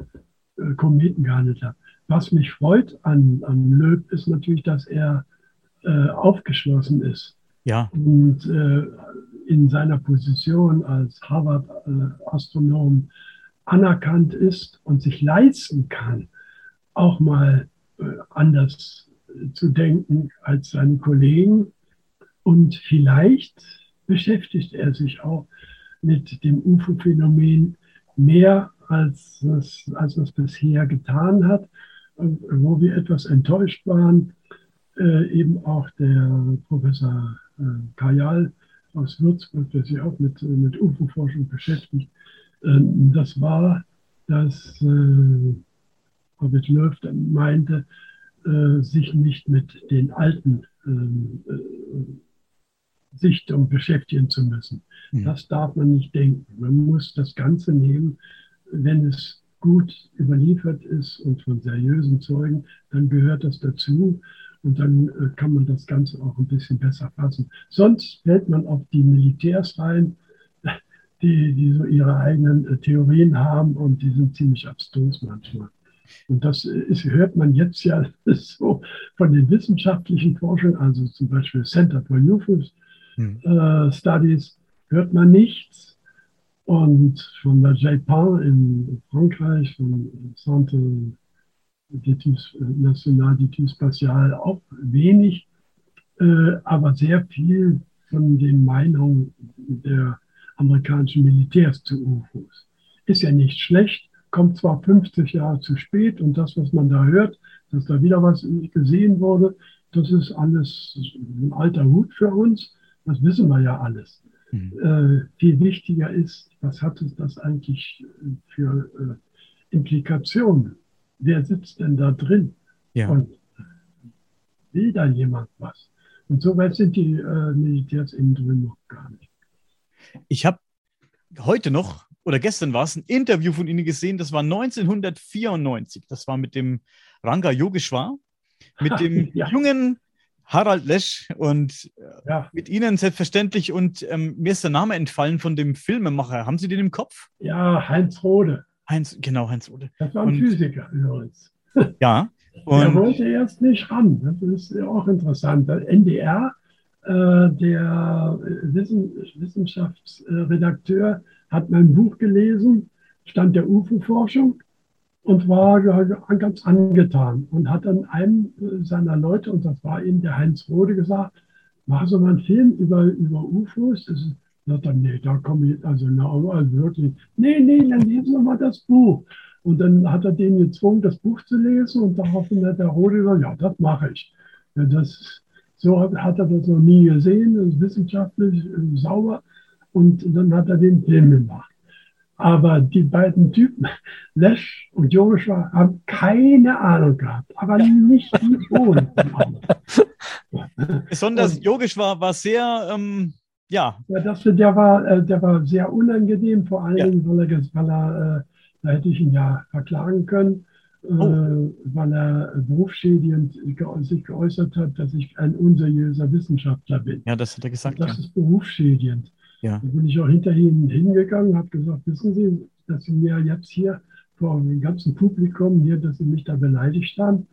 äh, äh, Kometen gehandelt hat. Was mich freut an, an Löb ist natürlich, dass er äh, aufgeschlossen ist ja. Und äh, in seiner Position als Harvard-Astronom äh, anerkannt ist und sich leisten kann, auch mal äh, anders zu denken als seine Kollegen. Und vielleicht beschäftigt er sich auch mit dem UFO-Phänomen mehr, als es, als es bisher getan hat, wo wir etwas enttäuscht waren. Äh, eben auch der Professor äh, Kajal aus Würzburg, der sich auch mit, mit UFO-Forschung beschäftigt. Ähm, das war, dass äh, Robert Löw meinte, äh, sich nicht mit den alten ähm, Sichtungen beschäftigen zu müssen. Mhm. Das darf man nicht denken. Man muss das Ganze nehmen, wenn es gut überliefert ist und von seriösen Zeugen, dann gehört das dazu. Und dann äh, kann man das Ganze auch ein bisschen besser fassen. Sonst fällt man auf die Militärs rein, die, die so ihre eigenen äh, Theorien haben und die sind ziemlich abstrus manchmal. Und das äh, ist, hört man jetzt ja so von den wissenschaftlichen Forschern, also zum Beispiel Center for UFO hm. äh, Studies, hört man nichts. Und von der JPAN in Frankreich, von Centre d'études national, d'études spatial auch wenig, äh, aber sehr viel von den Meinungen der amerikanischen Militärs zu UFOs. Ist ja nicht schlecht, kommt zwar 50 Jahre zu spät und das, was man da hört, dass da wieder was gesehen wurde, das ist alles ein alter Hut für uns. Das wissen wir ja alles. Mhm. Äh, viel wichtiger ist, was hat es das eigentlich für äh, Implikationen? wer sitzt denn da drin? Ja. Und will da jemand was? Und so weit sind die äh, Militärs innen drin noch gar nicht. Ich habe heute noch oder gestern war es ein Interview von Ihnen gesehen, das war 1994. Das war mit dem Ranga Yogeshwar, mit dem ja. jungen Harald Lesch und äh, ja. mit Ihnen selbstverständlich. Und ähm, mir ist der Name entfallen von dem Filmemacher. Haben Sie den im Kopf? Ja, Heinz Rode. Heinz, genau, Heinz Rode. Das war ein und, Physiker übrigens. Ja. Und er wollte erst nicht ran. Das ist auch interessant. Der NDR, äh, der Wissen, Wissenschaftsredakteur, hat mein Buch gelesen, stand der UFO-Forschung und war ganz angetan und hat dann einem seiner Leute, und das war eben der Heinz Rode, gesagt, mach so mal einen Film über, über UFOs. Das ist Sagt er, nee, da komme ich, also, na, also wirklich, nee, nee, dann lesen wir mal das Buch. Und dann hat er den gezwungen, das Buch zu lesen und daraufhin hat der Rode gesagt, ja, das mache ich. Ja, das, so hat, hat, er das noch nie gesehen, das ist wissenschaftlich äh, sauber. Und dann hat er den Film gemacht. Aber die beiden Typen, Lesch und Joshua, haben keine Ahnung gehabt, aber nicht die Boden. Besonders und, Yogeshwar war sehr ähm, ja. ja das, der, war, äh, der war sehr unangenehm, vor allen Dingen, ja. weil er, weil er äh, da hätte ich ihn ja verklagen können, äh, oh. weil er berufsschädigend sich geäußert hat, dass ich ein unseriöser Wissenschaftler bin. Ja, das hat er gesagt. das ja. ist berufsschädigend. Ja. Da bin ich auch hinter ihm hingegangen, habe gesagt, wissen Sie, dass Sie mir jetzt hier vor dem ganzen Publikum hier, dass Sie mich da beleidigt haben,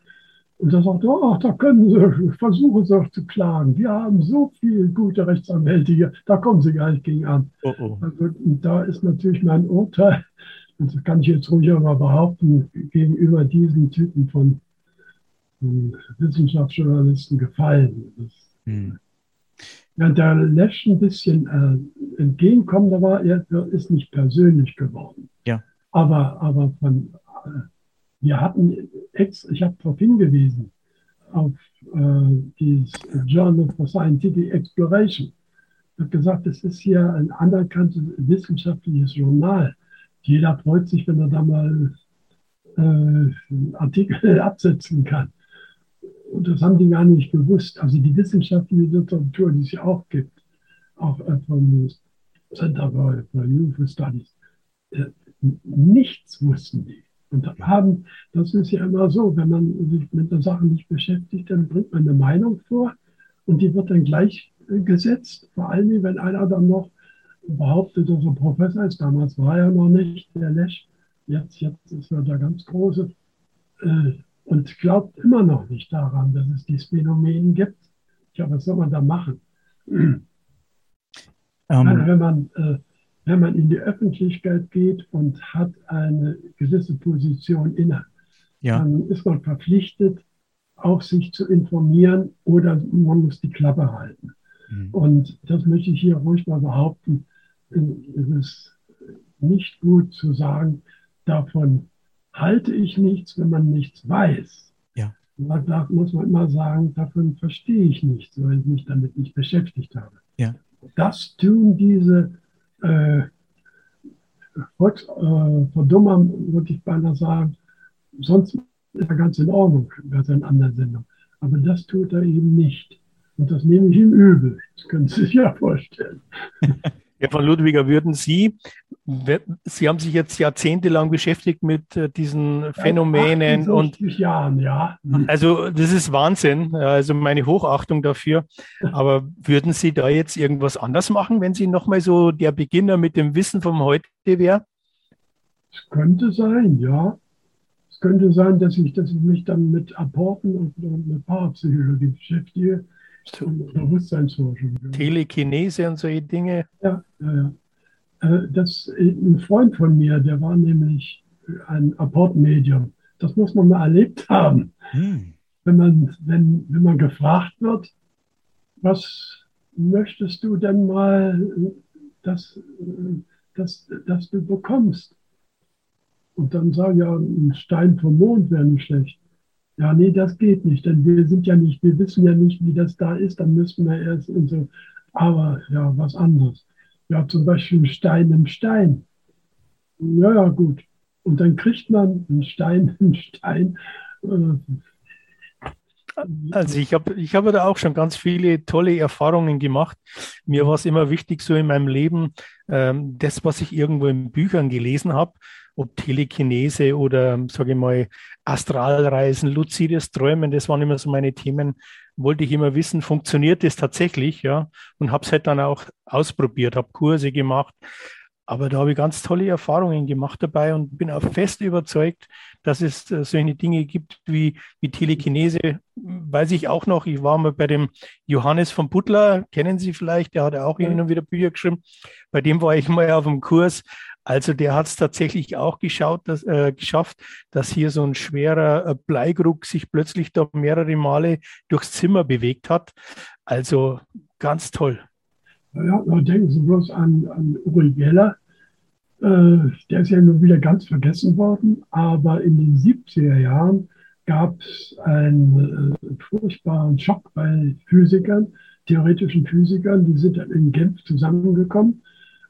und da sagt er, ach, da können Sie, versuchen Sie doch zu klagen. Wir haben so viele gute Rechtsanwälte hier, da kommen Sie gar nicht gegen an. Oh, oh. Also, da ist natürlich mein Urteil, und das kann ich jetzt ruhig auch mal behaupten, gegenüber diesen Typen von Wissenschaftsjournalisten gefallen. Das, hm. Während der Lesch ein bisschen äh, entgegenkommender war, er ist nicht persönlich geworden. Ja. Aber, aber von, äh, wir hatten, ex, ich habe darauf hingewiesen, auf äh, dieses Journal for Scientific Exploration. Ich habe gesagt, es ist hier ein anerkanntes wissenschaftliches Journal. Jeder freut sich, wenn er da mal äh, einen Artikel absetzen kann. Und das haben die gar nicht gewusst. Also die wissenschaftliche Literatur, die es ja auch gibt, auch äh, vom Center for, UFO Studies, äh, nichts wussten die. Und haben, das ist ja immer so, wenn man sich mit der Sache nicht beschäftigt, dann bringt man eine Meinung vor und die wird dann gleichgesetzt. Vor allem, wenn einer dann noch behauptet, dass er Professor ist. Damals war er noch nicht, der Lesch. Jetzt, jetzt ist er der ganz Große. Äh, und glaubt immer noch nicht daran, dass es dieses Phänomen gibt. Ja, was soll man da machen? Ähm. Wenn, man, äh, wenn man in die Öffentlichkeit geht und hat eine gewisse Position inne, ja. dann ist man verpflichtet, auch sich zu informieren oder man muss die Klappe halten. Mhm. Und das möchte ich hier ruhig mal behaupten. Es ist nicht gut zu sagen, davon halte ich nichts, wenn man nichts weiß. Ja. Da muss man immer sagen, davon verstehe ich nichts, weil ich mich damit nicht beschäftigt habe. Ja. Das tun diese äh, Volksverdummer, äh, würde ich beinahe sagen. Sonst ist er ganz in Ordnung bei seinen anderen Sendungen. Aber das tut er eben nicht. Und das nehme ich ihm übel. Das können Sie sich ja vorstellen. Herr von Ludwiger, würden Sie, Sie haben sich jetzt jahrzehntelang beschäftigt mit äh, diesen Phänomenen und Jahren, ja. Also das ist Wahnsinn, also meine Hochachtung dafür. Aber würden Sie da jetzt irgendwas anders machen, wenn Sie nochmal so der Beginner mit dem Wissen vom Heute wäre? Es könnte sein, ja. Es könnte sein, dass ich, dass ich mich dann mit Apporten und mit Parapsychologie beschäftige Bewusstseinsforschung. Telekinese und solche Dinge. Ja, ja, ja. Äh, das, ein Freund von mir, der war nämlich ein Apportmedium. Das muss man mal erlebt haben. Hm. Wenn, man, wenn, wenn man gefragt wird, was möchtest du denn mal, dass, dass, dass du bekommst? Und dann sagen ja, ein Stein vom Mond wäre nicht schlecht. Ja, nee, das geht nicht, denn wir sind ja nicht, wir wissen ja nicht, wie das da ist, dann müssen wir erst und so. Aber ja, was anderes. Ja, zum Beispiel ein Stein im Stein. Ja, ja, gut. Und dann kriegt man einen Stein im Stein. Also ich habe ich hab da auch schon ganz viele tolle Erfahrungen gemacht. Mir war es immer wichtig, so in meinem Leben, ähm, das, was ich irgendwo in Büchern gelesen habe, ob Telekinese oder, sage ich mal, Astralreisen, luzides Träumen, das waren immer so meine Themen. Wollte ich immer wissen, funktioniert das tatsächlich, ja? Und habe es halt dann auch ausprobiert, habe Kurse gemacht. Aber da habe ich ganz tolle Erfahrungen gemacht dabei und bin auch fest überzeugt, dass es äh, solche Dinge gibt wie, wie Telekinese. Weiß ich auch noch, ich war mal bei dem Johannes von Butler, kennen Sie vielleicht, der hat ja auch hin und wieder Bücher geschrieben. Bei dem war ich mal auf dem Kurs also der hat es tatsächlich auch geschaut, dass, äh, geschafft, dass hier so ein schwerer äh, Bleigrug sich plötzlich da mehrere Male durchs Zimmer bewegt hat. Also ganz toll. Ja, denken Sie bloß an, an Uri Geller. Äh, der ist ja nun wieder ganz vergessen worden, aber in den 70er Jahren gab es einen äh, furchtbaren Schock bei Physikern, theoretischen Physikern, die sind dann in Genf zusammengekommen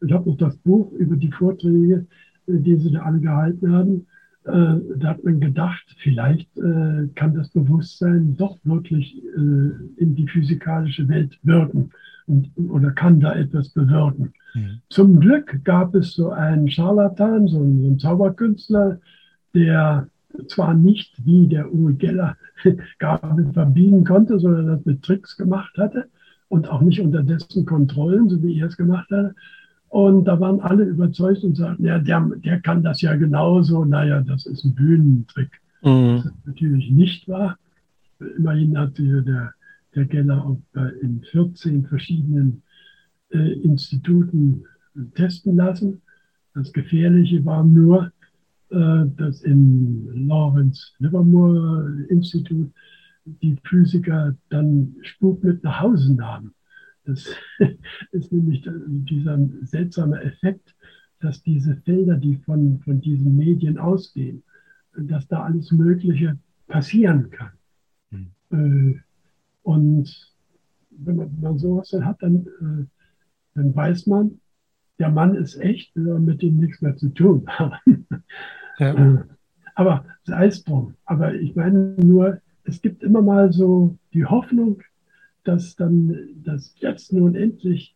ich habe noch das Buch über die Vorträge, äh, die sie da alle gehalten haben. Da hat man gedacht, vielleicht kann das Bewusstsein doch wirklich in die physikalische Welt wirken und, oder kann da etwas bewirken. Mhm. Zum Glück gab es so einen Scharlatan, so einen, so einen Zauberkünstler, der zwar nicht wie der Uwe Geller Gaben verbiegen konnte, sondern das mit Tricks gemacht hatte und auch nicht unter dessen Kontrollen, so wie er es gemacht hatte, und da waren alle überzeugt und sagten, ja, der, der kann das ja genauso. Naja, das ist ein Bühnentrick. Mhm. Das ist natürlich nicht wahr. Immerhin hat der, der Geller auch in 14 verschiedenen äh, Instituten testen lassen. Das Gefährliche war nur, äh, dass im Lawrence Livermore Institut die Physiker dann Spuk mit nach Hause nahmen. Das ist nämlich dieser seltsame Effekt, dass diese Felder, die von, von diesen Medien ausgehen, dass da alles Mögliche passieren kann. Mhm. Und wenn man, wenn man sowas dann hat, dann, äh, dann weiß man, der Mann ist echt, wir mit ihm nichts mehr zu tun haben. Ja. Äh, aber sei es drum. Aber ich meine nur, es gibt immer mal so die Hoffnung, dass dann, dass jetzt nun endlich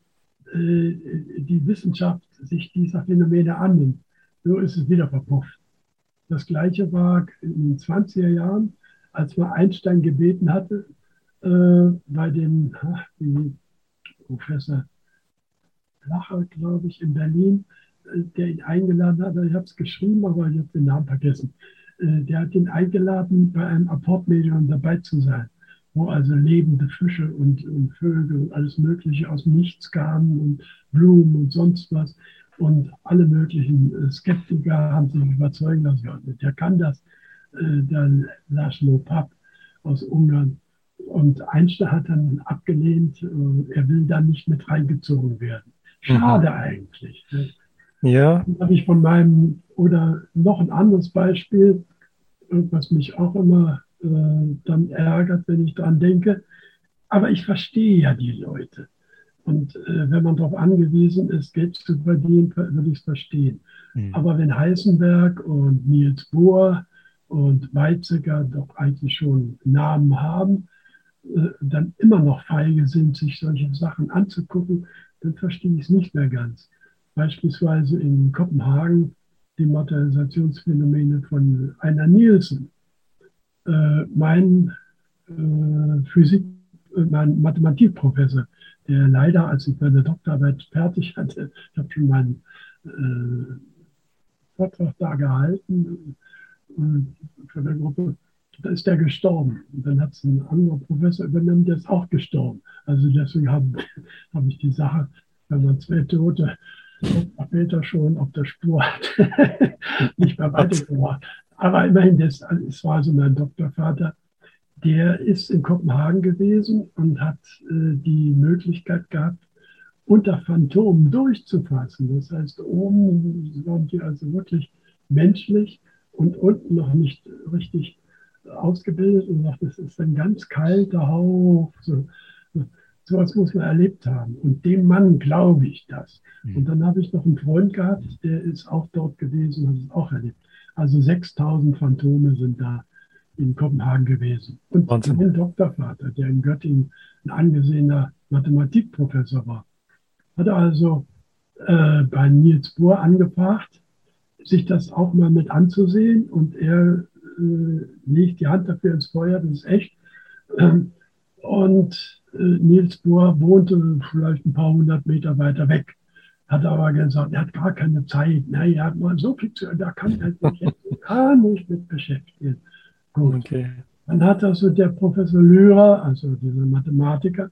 äh, die Wissenschaft sich dieser Phänomene annimmt. So ist es wieder verpufft. Das gleiche war in den 20er Jahren, als man Einstein gebeten hatte, äh, bei dem ach, Professor Lacher, glaube ich, in Berlin, äh, der ihn eingeladen hat. Ich habe es geschrieben, aber ich habe den Namen vergessen. Äh, der hat ihn eingeladen, bei einem Apportmedium dabei zu sein, wo also lebende Fische und, und Vögel und alles Mögliche aus Nichts kamen und Blumen und sonst was. Und alle möglichen äh, Skeptiker haben sich überzeugen lassen, der kann das, der Laszlo Papp aus Ungarn. Und Einstein hat dann abgelehnt, er will da nicht mit reingezogen werden. Schade mhm. eigentlich. Ne? Ja. Dann habe ich von meinem, oder noch ein anderes Beispiel, was mich auch immer äh, dann ärgert, wenn ich daran denke. Aber ich verstehe ja die Leute. Und äh, wenn man darauf angewiesen ist, Geld zu verdienen, würde ich es verstehen. Mhm. Aber wenn Heisenberg und Niels Bohr und Weizsäcker doch eigentlich schon Namen haben, äh, dann immer noch feige sind, sich solche Sachen anzugucken, dann verstehe ich es nicht mehr ganz. Beispielsweise in Kopenhagen die Materialisationsphänomene von Einer Nielsen. Äh, mein äh, Physik, äh, mein Mathematikprofessor, der leider, als ich meine Doktorarbeit fertig hatte, ich habe schon meinen äh, Vortrag da gehalten äh, für der Gruppe, da ist der gestorben. Und dann hat es ein anderer Professor übernommen, der ist auch gestorben. Also deswegen habe hab ich die Sache, wenn man zwei Tote später schon auf der Spur hat, nicht mehr weitergebracht. Aber immerhin, das, das war also mein Doktorvater, der ist in Kopenhagen gewesen und hat äh, die Möglichkeit gehabt, unter Phantomen durchzufassen. Das heißt, oben waren die also wirklich menschlich und unten noch nicht richtig ausgebildet und sagt, es ist ein ganz kalter Hauch. So, so was muss man erlebt haben. Und dem Mann glaube ich das. Mhm. Und dann habe ich noch einen Freund gehabt, der ist auch dort gewesen und hat es auch erlebt. Also 6000 Phantome sind da in Kopenhagen gewesen. Und Wahnsinn. mein Doktorvater, der in Göttingen ein angesehener Mathematikprofessor war, hat also äh, bei Niels Bohr angefragt, sich das auch mal mit anzusehen. Und er äh, legt die Hand dafür ins Feuer, das ist echt. Ähm, und äh, Nils Bohr wohnte vielleicht ein paar hundert Meter weiter weg. Hat aber gesagt, er hat gar keine Zeit. Nein, er hat mal so viel zu, da kann er sich jetzt gar nicht mit beschäftigen. Gut. Okay. Dann hat also der Professor Lührer, also dieser Mathematiker,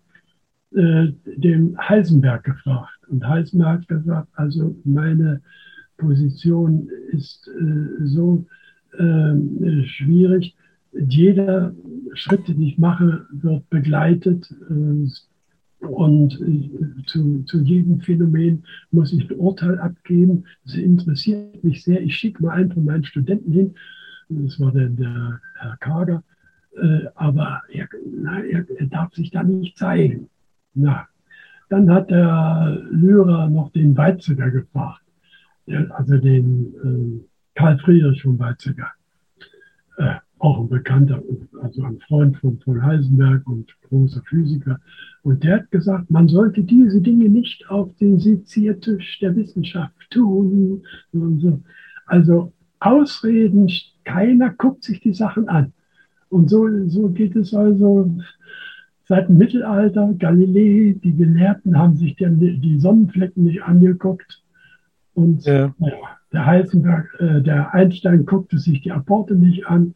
äh, den Heisenberg gefragt. Und Heisenberg hat gesagt, also meine Position ist äh, so äh, schwierig. Jeder Schritt, den ich mache, wird begleitet äh, und äh, zu, zu jedem Phänomen muss ich ein Urteil abgeben. Das interessiert mich sehr. Ich schicke mal einen von meinen Studenten hin. Das war der, der Herr Kager. Aber er, na, er, er, darf sich da nicht zeigen. Na, dann hat der Lyra noch den Weizsäcker gefragt, also den äh, Karl Friedrich von Weizsäcker, äh, auch ein Bekannter, also ein Freund von Paul Heisenberg und großer Physiker. Und der hat gesagt, man sollte diese Dinge nicht auf den Seziertisch der Wissenschaft tun. So. Also Ausreden, keiner guckt sich die Sachen an. Und so, so geht es also seit dem Mittelalter. Galilei, die Gelehrten haben sich die, die Sonnenflecken nicht angeguckt. Und ja. Ja, der Heisenberg, äh, der Einstein guckte sich die Apporte nicht an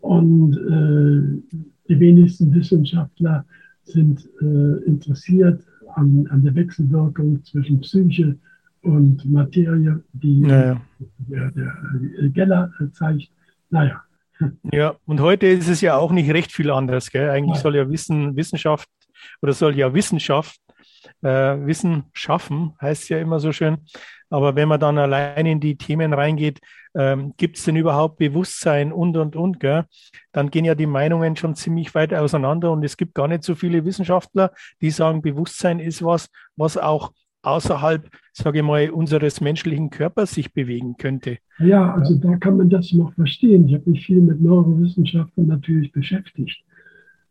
und äh, die wenigsten Wissenschaftler sind äh, interessiert an, an, der Wechselwirkung zwischen Psyche und Materie, die ja, ja. Der, der Geller zeigt. Naja, Ja, und heute ist es ja auch nicht recht viel anders. Gell? Eigentlich soll ja Wissen, Wissenschaft oder soll ja Wissenschaft äh, Wissen schaffen, heißt ja immer so schön. Aber wenn man dann allein in die Themen reingeht, ähm, gibt es denn überhaupt Bewusstsein und, und, und, gell? dann gehen ja die Meinungen schon ziemlich weit auseinander und es gibt gar nicht so viele Wissenschaftler, die sagen, Bewusstsein ist was, was auch außerhalb, sage ich mal, unseres menschlichen Körpers sich bewegen könnte. Ja, also da kann man das noch verstehen. Ich habe mich viel mit Neurowissenschaften natürlich beschäftigt,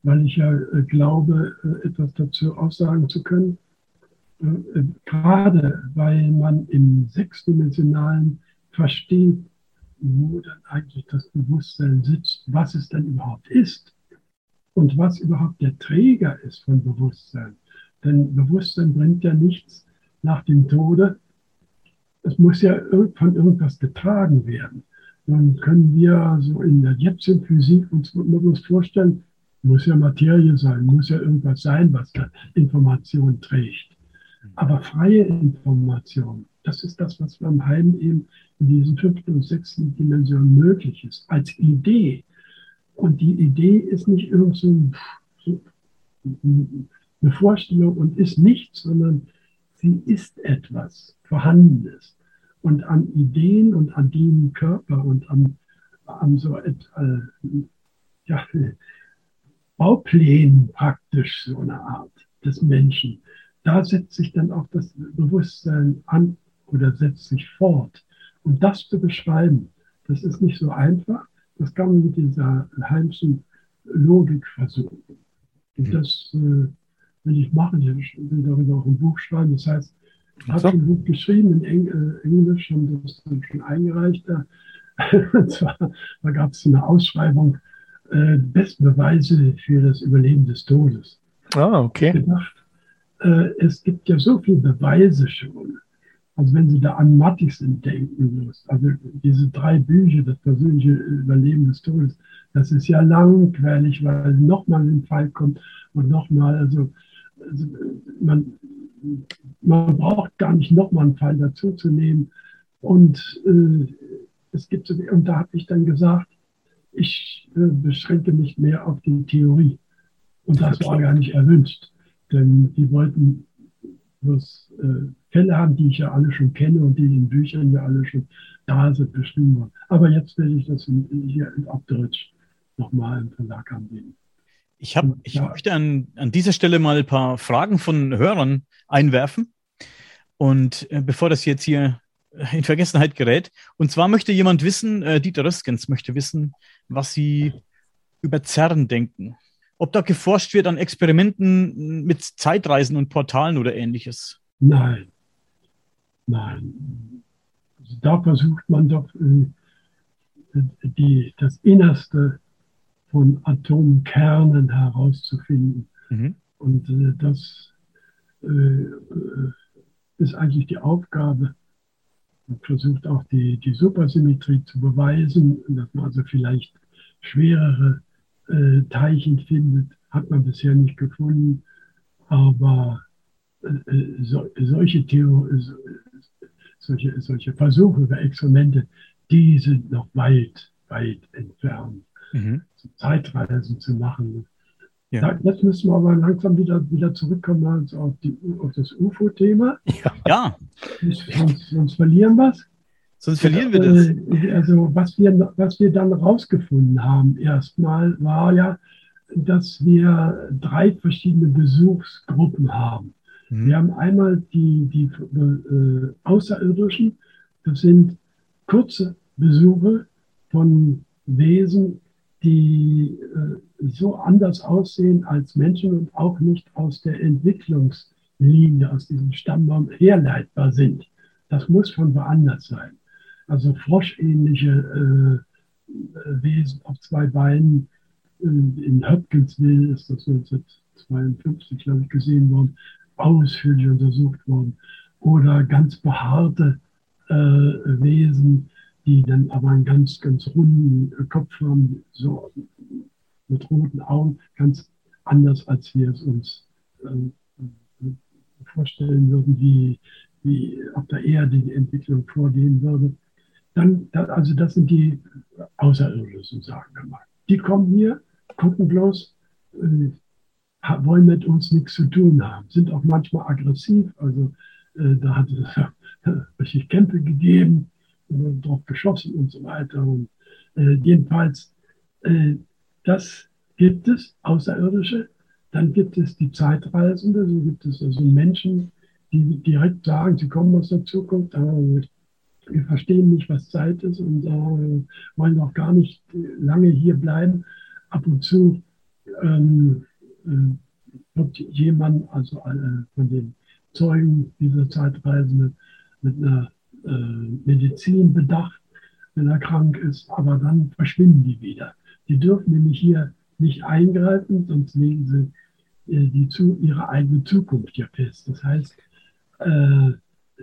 weil ich ja äh, glaube, äh, etwas dazu aussagen zu können. Äh, gerade weil man im sechsdimensionalen versteht, wo dann eigentlich das Bewusstsein sitzt, was es denn überhaupt ist und was überhaupt der Träger ist von Bewusstsein. Denn Bewusstsein bringt ja nichts nach dem Tode. Es muss ja von irgendwas getragen werden. Dann können wir so in der jetzigen Physik uns, uns vorstellen, muss ja Materie sein, muss ja irgendwas sein, was da Information trägt. Aber freie Information, das ist das, was beim Heim eben in diesen fünften und sechsten Dimensionen möglich ist, als Idee. Und die Idee ist nicht irgend so, eine Vorstellung und ist nichts, sondern sie ist etwas Vorhandenes. Und an Ideen und an dem Körper und an, an so äh, ja, Bauplänen praktisch, so eine Art des Menschen, da setzt sich dann auch das Bewusstsein an oder setzt sich fort. Und das zu beschreiben, das ist nicht so einfach. Das kann man mit dieser Heimschen Logik versuchen. Und mhm. das äh, will ich machen. Ich will darüber auch ein Buch schreiben. Das heißt, ich habe ein Buch geschrieben in Eng äh, Englisch und das ist dann schon eingereicht. und zwar, da gab es eine Ausschreibung, äh, besten Beweise für das Überleben des Todes. Ah, okay. Gedacht, äh, es gibt ja so viele Beweise schon. Also wenn Sie da an Matthisen denken, also diese drei Bücher, das persönliche Überleben des Todes, das ist ja langweilig, weil nochmal ein Fall kommt und nochmal, also, also man, man braucht gar nicht nochmal einen Fall dazu zu nehmen. Und äh, es gibt so, und da habe ich dann gesagt, ich äh, beschränke mich mehr auf die Theorie. Und das war gar nicht erwünscht. Denn die wollten bloß äh, Fälle haben, die ich ja alle schon kenne und die in Büchern ja alle schon da sind, beschrieben worden. Aber jetzt werde ich das in, hier in Abdeutsch nochmal im Verlag anbieten. Ich, hab, ich ja. möchte an, an dieser Stelle mal ein paar Fragen von Hörern einwerfen. Und äh, bevor das jetzt hier in Vergessenheit gerät. Und zwar möchte jemand wissen, äh, Dieter Röskens möchte wissen, was Sie über CERN denken ob da geforscht wird an Experimenten mit Zeitreisen und Portalen oder ähnliches. Nein, nein. Also da versucht man doch äh, die, das Innerste von Atomkernen herauszufinden. Mhm. Und äh, das äh, ist eigentlich die Aufgabe. Versucht auch die, die Supersymmetrie zu beweisen, dass man also vielleicht schwerere äh, Teilchen findet, hat man bisher nicht gefunden. Aber äh, äh so, solche, Theo äh, solche, solche Versuche oder Experimente, die sind noch weit, weit entfernt. Mhm. Zeitreisen zu machen. Ja. jetzt müssen wir aber langsam wieder, wieder zurückkommen also auf, die, auf das UFO-Thema. Ja. Sonst, sonst verlieren wir es. Sonst verlieren wir das. Äh, also was wir, was wir dann rausgefunden haben, erstmal war ja, dass wir drei verschiedene Besuchsgruppen haben. Mhm. Wir haben einmal die, die äh, Außerirdischen, das sind kurze Besuche von Wesen, die äh, so anders aussehen als Menschen und auch nicht aus der Entwicklungslinie, aus diesem Stammbaum herleitbar sind. Das muss von woanders sein also froschähnliche äh, Wesen auf zwei Beinen. In Hopkinsville ist das 1952, glaube ich, gesehen worden, ausführlich untersucht worden. Oder ganz behaarte äh, Wesen, die dann aber einen ganz, ganz runden Kopf haben, so mit roten Augen, ganz anders, als wir es uns äh, vorstellen würden, wie, wie auf der Erde die Entwicklung vorgehen würde. dann, also das sind die Außerirdischen, sagen wir mal. Die kommen hier, gucken bloß, äh, wollen mit uns nichts zu tun haben, sind auch manchmal aggressiv. Also äh, da hat es richtig Kämpfe gegeben, drauf geschossen und so weiter. Und äh, jedenfalls, äh, das gibt es, Außerirdische. Dann gibt es die Zeitreisende, so gibt es also Menschen, die direkt sagen, sie kommen aus der Zukunft, aber wir verstehen nicht, was Zeit ist und äh, wollen auch gar nicht lange hier bleiben. Ab und zu ähm, äh, wird jemand, also äh, von den Zeugen dieser Zeitreisende, mit einer äh, Medizin bedacht, wenn er krank ist, aber dann verschwinden die wieder. Die dürfen nämlich hier nicht eingreifen, sonst legen sie äh, die zu, ihre eigene Zukunft hier fest. Das heißt, äh,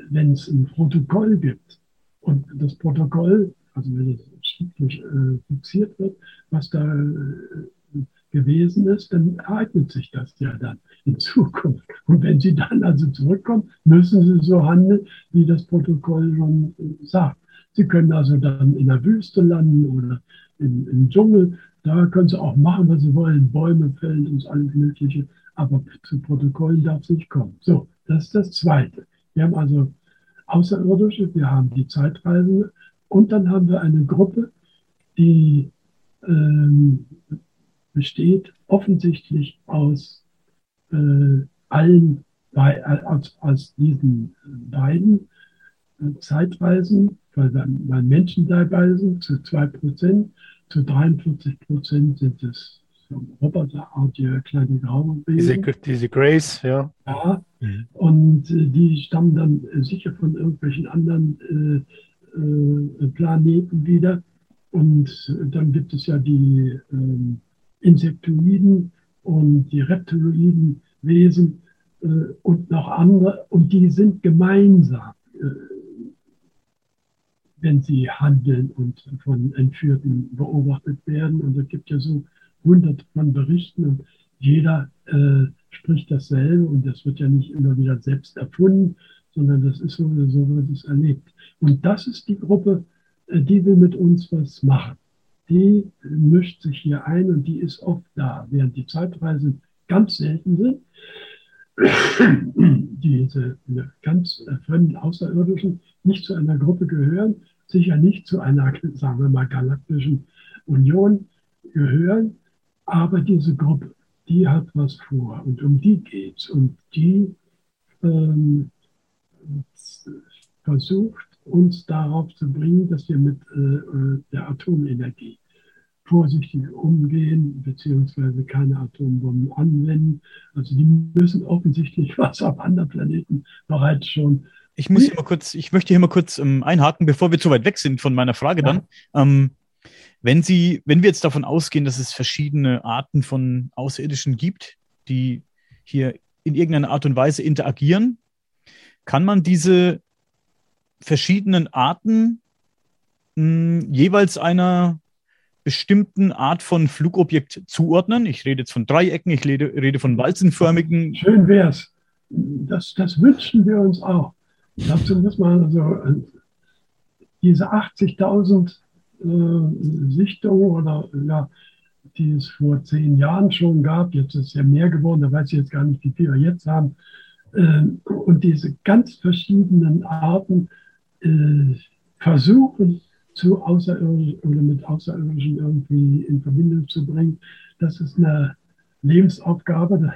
wenn es ein Protokoll gibt und das Protokoll, also wenn es schriftlich äh, fixiert wird, was da äh, gewesen ist, dann ereignet sich das ja dann in Zukunft. Und wenn Sie dann also zurückkommen, müssen Sie so handeln, wie das Protokoll schon äh, sagt. Sie können also dann in der Wüste landen oder im, im Dschungel. Da können Sie auch machen, was Sie wollen, Bäume fällen und alles Mögliche. Aber zu Protokollen darf es nicht kommen. So, das ist das Zweite. Wir haben also Außerirdische, wir haben die Zeitreisende und dann haben wir eine Gruppe, die ähm, besteht offensichtlich aus äh, allen, bei, aus, aus diesen beiden äh, Zeitreisen, weil, weil Menschen dabei sind, zu 2%, zu 43% sind es so roboterartige kleine graue Diese, diese Grace, ja. Ja, mhm. und äh, die stammen dann äh, sicher von irgendwelchen anderen äh, äh, Planeten wieder. Und dann gibt es ja die ähm, Insektoiden und die Reptiloiden Wesen äh, und noch andere. Und die sind gemeinsam, äh, wenn sie handeln und von Entführten beobachtet werden. Und es gibt ja so hunderte von Berichten und jeder äh, spricht dasselbe und das wird ja nicht immer wieder selbst erfunden, sondern das ist so, so wird es erlebt. Und das ist die Gruppe, äh, die will mit uns was machen die mischt sich hier ein und die ist oft da, während die Zeitreisen ganz selten sind. Diese ganz fremden Außerirdischen nicht zu einer Gruppe gehören, sicher nicht zu einer, sagen wir mal, galaktischen Union gehören, aber diese Gruppe, die hat was vor und um die geht's und die ähm, versucht uns darauf zu bringen, dass wir mit äh, äh, der Atomenergie vorsichtig umgehen, beziehungsweise keine Atombomben anwenden. Also die müssen offensichtlich was auf anderen Planeten bereits schon. Ich muss hier mal kurz, ich möchte hier mal kurz ähm, einhaken, bevor wir zu weit weg sind von meiner Frage ja. dann. Ähm, wenn Sie, wenn wir jetzt davon ausgehen, dass es verschiedene Arten von Außerirdischen gibt, die hier in irgendeiner Art und Weise interagieren, kann man diese verschiedenen Arten mh, hm, jeweils einer bestimmten Art von Flugobjekt zuordnen. Ich rede jetzt von Dreiecken, ich rede, rede von walzenförmigen. Schön wäre es. Das, das wünschen wir uns auch. Dazu muss man also äh, diese 80.000 äh, Sichtungen oder ja, die es vor zehn Jahren schon gab, jetzt ist ja mehr geworden, da weiß ich jetzt gar nicht, wie viel wir jetzt haben, äh, und diese ganz verschiedenen Arten äh, versuchen, zu Außerirdischen oder mit Außerirdischen irgendwie in Verbindung zu bringen. Das ist eine Lebensaufgabe, das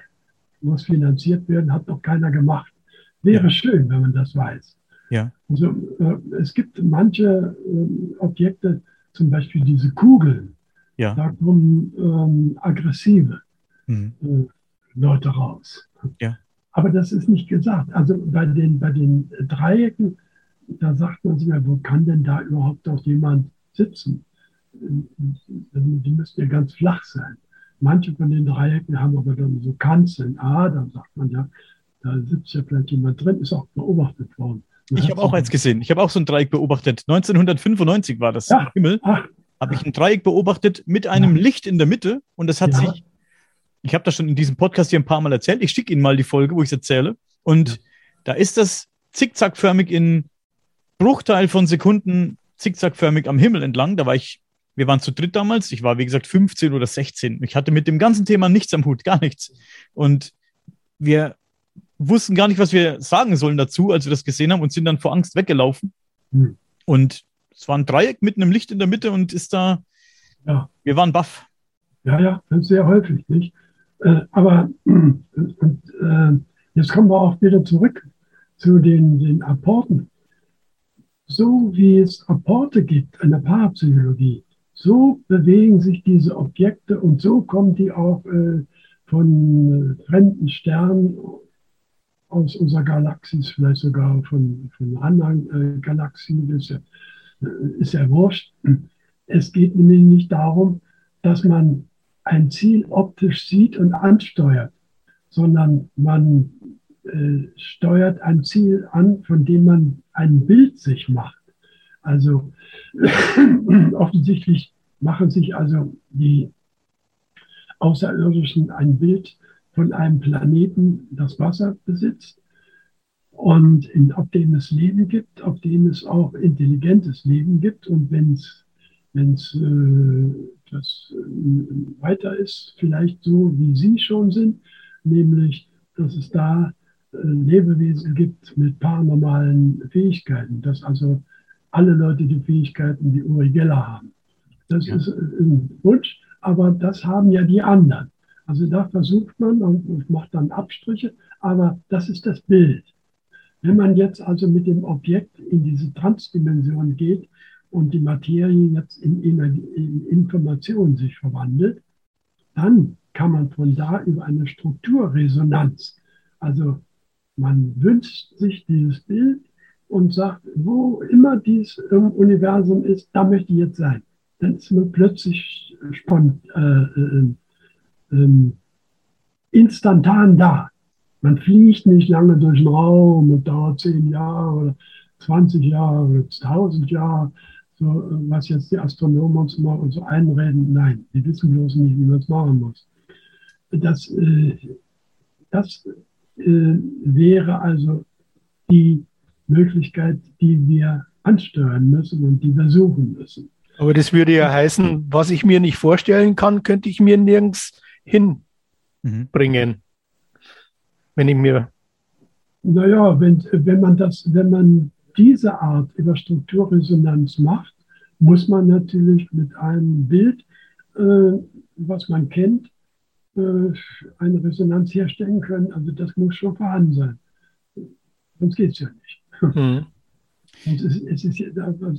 muss finanziert werden, hat noch keiner gemacht. Wäre ja. schön, wenn man das weiß. Ja. Also äh, es gibt manche äh, Objekte, zum Beispiel diese Kugeln, ja. da kommen ähm, aggressive mhm. äh, Leute raus. Ja. Aber das ist nicht gesagt. Also bei den, bei den Dreiecken da sagt man sich mal, wo kann denn da überhaupt noch jemand sitzen? Die müssten ja ganz flach sein. Manche von den Dreiecken haben aber dann so Kanzeln. Ah, da sagt man ja, da sitzt ja vielleicht jemand drin, ist auch beobachtet worden. ich habe auch eins gesehen. Ich habe auch so ein Dreieck beobachtet. 1995 war das ja, im Himmel. Habe ich ein Dreieck beobachtet mit einem ja. Licht in der Mitte und das hat ja. sich, ich habe das schon in diesem Podcast hier ein paar Mal erzählt. Ich schicke Ihnen mal die Folge, wo ich es erzähle. Und da ist das zickzackförmig in Bruchteil von Sekunden zickzackförmig am Himmel entlang. Da war ich, wir waren zu dritt damals. Ich war, wie gesagt, 15 oder 16. Ich hatte mit dem ganzen Thema nichts am Hut, gar nichts. Und wir wussten gar nicht, was wir sagen sollen dazu, als wir das gesehen haben und sind dann vor Angst weggelaufen. Hm. Und es war ein Dreieck mit einem Licht in der Mitte und ist da, ja. wir waren baff. Ja, ja, sehr häufig, nicht? Äh, aber und, äh, jetzt kommen wir auch wieder zurück zu den, den Apporten. So wie es Apporte gibt in der Parapsychologie, so bewegen sich diese Objekte und so kommen die auch äh, von äh, fremden Sternen aus unserer Galaxis, vielleicht sogar von, von anderen äh, Galaxien, ist ja, äh, ist ja wurscht. Es geht nämlich nicht darum, dass man ein Ziel optisch sieht und ansteuert, sondern man äh, steuert ein Ziel an, von dem man ein Bild sich macht. Also offensichtlich machen sich also die Außerirdischen ein Bild von einem Planeten, das Wasser besitzt und in, auf dem es Leben gibt, auf dem es auch intelligentes Leben gibt. Und wenn es äh, das äh, weiter ist, vielleicht so, wie Sie schon sind, nämlich, dass es da äh, Lebewesen gibt mit paranormalen Fähigkeiten, dass also alle Leute die Fähigkeiten wie Uri Geller haben. Das ja. ist äh, ein Wunsch, aber das haben ja die anderen. Also da versucht man und macht dann Abstriche, aber das ist das Bild. Wenn man jetzt also mit dem Objekt in diese Transdimension geht und die Materie jetzt in, in Information sich verwandelt, dann kann man von da über eine Strukturresonanz, also man wünscht sich dieses Bild und sagt, wo immer dies im Universum ist, da möchte ich jetzt sein. Dann ist man plötzlich spontan, äh, äh, ähm, instantan da. Man fliegt nicht lange durch den Raum und dauert zehn Jahre oder 20 Jahre oder 1000 Jahre, so, was jetzt die Astronomen uns mal so einreden. Nein, die wissen bloß nicht, wie man es machen muss. Das, äh, das äh, wäre also die Möglichkeit, die wir ansteuern müssen und die wir suchen müssen. Aber das würde ja heißen, was ich mir nicht vorstellen kann, könnte ich mir nirgends hinbringen, mhm. wenn ich mir. Naja, wenn, wenn man das, wenn man diese Art über Strukturresonanz macht, muss man natürlich mit einem Bild, äh, was man kennt, äh, eine Resonanz herstellen können. Also das muss schon vorhanden sein. Sonst geht es ja nicht. Mhm. Und es, es, ist ja,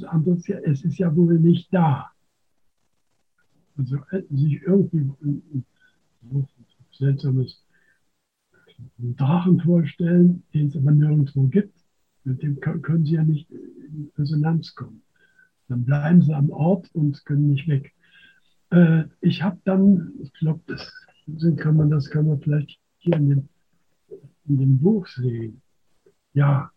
anderes, es ist ja wohl nicht da. Also äh, sich irgendwie seltsames Drachen vorstellen, den es aber nirgendwo gibt. Mit dem können sie ja nicht in Resonanz kommen. Dann bleiben sie am Ort und können nicht weg. Äh, ich habe dann, ich glaube, das kann man, das kann man vielleicht hier in dem, in dem Buch sehen. Ja,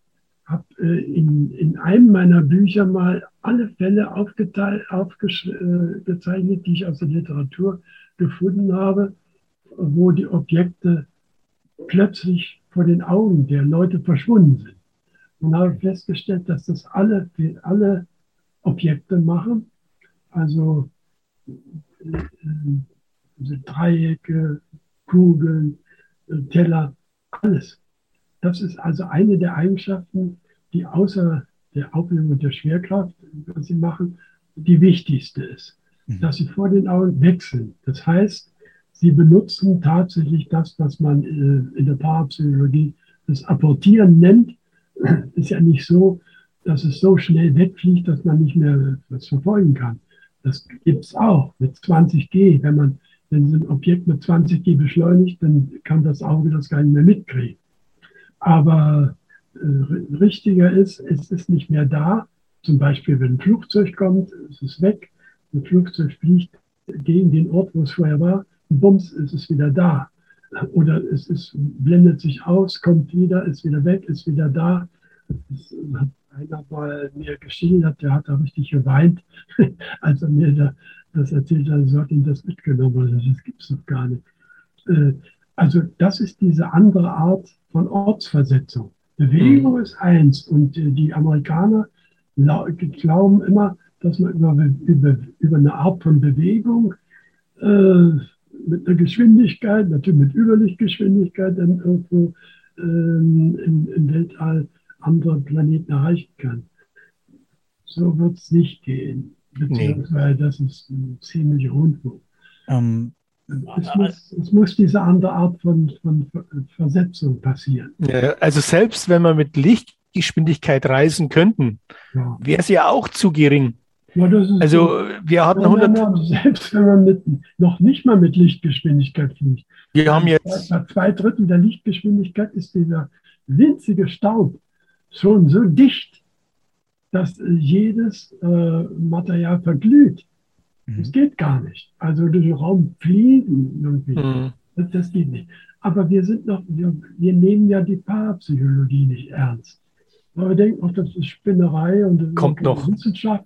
habe äh, in, in einem meiner Bücher mal alle Fälle aufgezeichnet, äh, die ich aus der Literatur gefunden habe, wo die Objekte plötzlich vor den Augen der Leute verschwunden sind. Und habe festgestellt, dass das alle, alle Objekte machen, also äh, Dreiecke, Kugeln, äh, Teller, alles. Das ist also eine der Eigenschaften, die außer der Aufhebung der Schwerkraft, was sie machen, die wichtigste ist. Mhm. Dass sie vor den Augen wechseln. Das heißt, Sie benutzen tatsächlich das, was man äh, in der Parapsychologie das Apportieren nennt. Ist ja nicht so, dass es so schnell wegfliegt, dass man nicht mehr was verfolgen kann. Das gibt es auch mit 20G. Wenn man wenn ein Objekt mit 20G beschleunigt, dann kann das Auge das gar nicht mehr mitkriegen. Aber äh, richtiger ist, es ist nicht mehr da. Zum Beispiel, wenn ein Flugzeug kommt, ist es weg. Ein Flugzeug fliegt gegen den Ort, wo es vorher war bums, ist es wieder da. Oder es ist, blendet sich aus, kommt wieder, ist wieder weg, ist wieder da. Das hat einer mal mir geschildert, der hat da richtig geweint, als er mir da, das erzählt hat, so hat ihn das mitgenommen. Also das gibt es doch gar nicht. Äh, also das ist diese andere Art von Ortsversetzung. Bewegung mhm. ist eins und die Amerikaner glauben immer, dass man über, über, über eine Art von Bewegung äh, mit einer Geschwindigkeit, natürlich mit Überlichtgeschwindigkeit, dann irgendwo ähm, im, im Weltall andere Planeten erreichen kann. So wird es nicht gehen. Beziehungsweise nee. das ist ein ziemlich Rundfunk. Ähm, es, muss, es, muss, diese andere Art von, von Versetzung passieren. Ja, also selbst wenn wir mit Lichtgeschwindigkeit reisen könnten, ja. wäre es ja auch zu gering. Ja, also so, wir hatten 100... Man, selbst wenn man mit, noch nicht mal mit Lichtgeschwindigkeit fliegt. Wir haben jetzt... Bei zwei Drittel der Lichtgeschwindigkeit ist dieser winzige Staub schon so dicht, dass jedes äh, Material verglüht. Mhm. Das geht gar nicht. Also durch den Raum fliegen irgendwie. Mhm. Das, das, geht nicht. Aber wir sind noch, wir, wir nehmen ja die Parapsychologie nicht ernst. Aber wir denken auch, das ist Spinnerei und das Kommt noch. Wissenschaft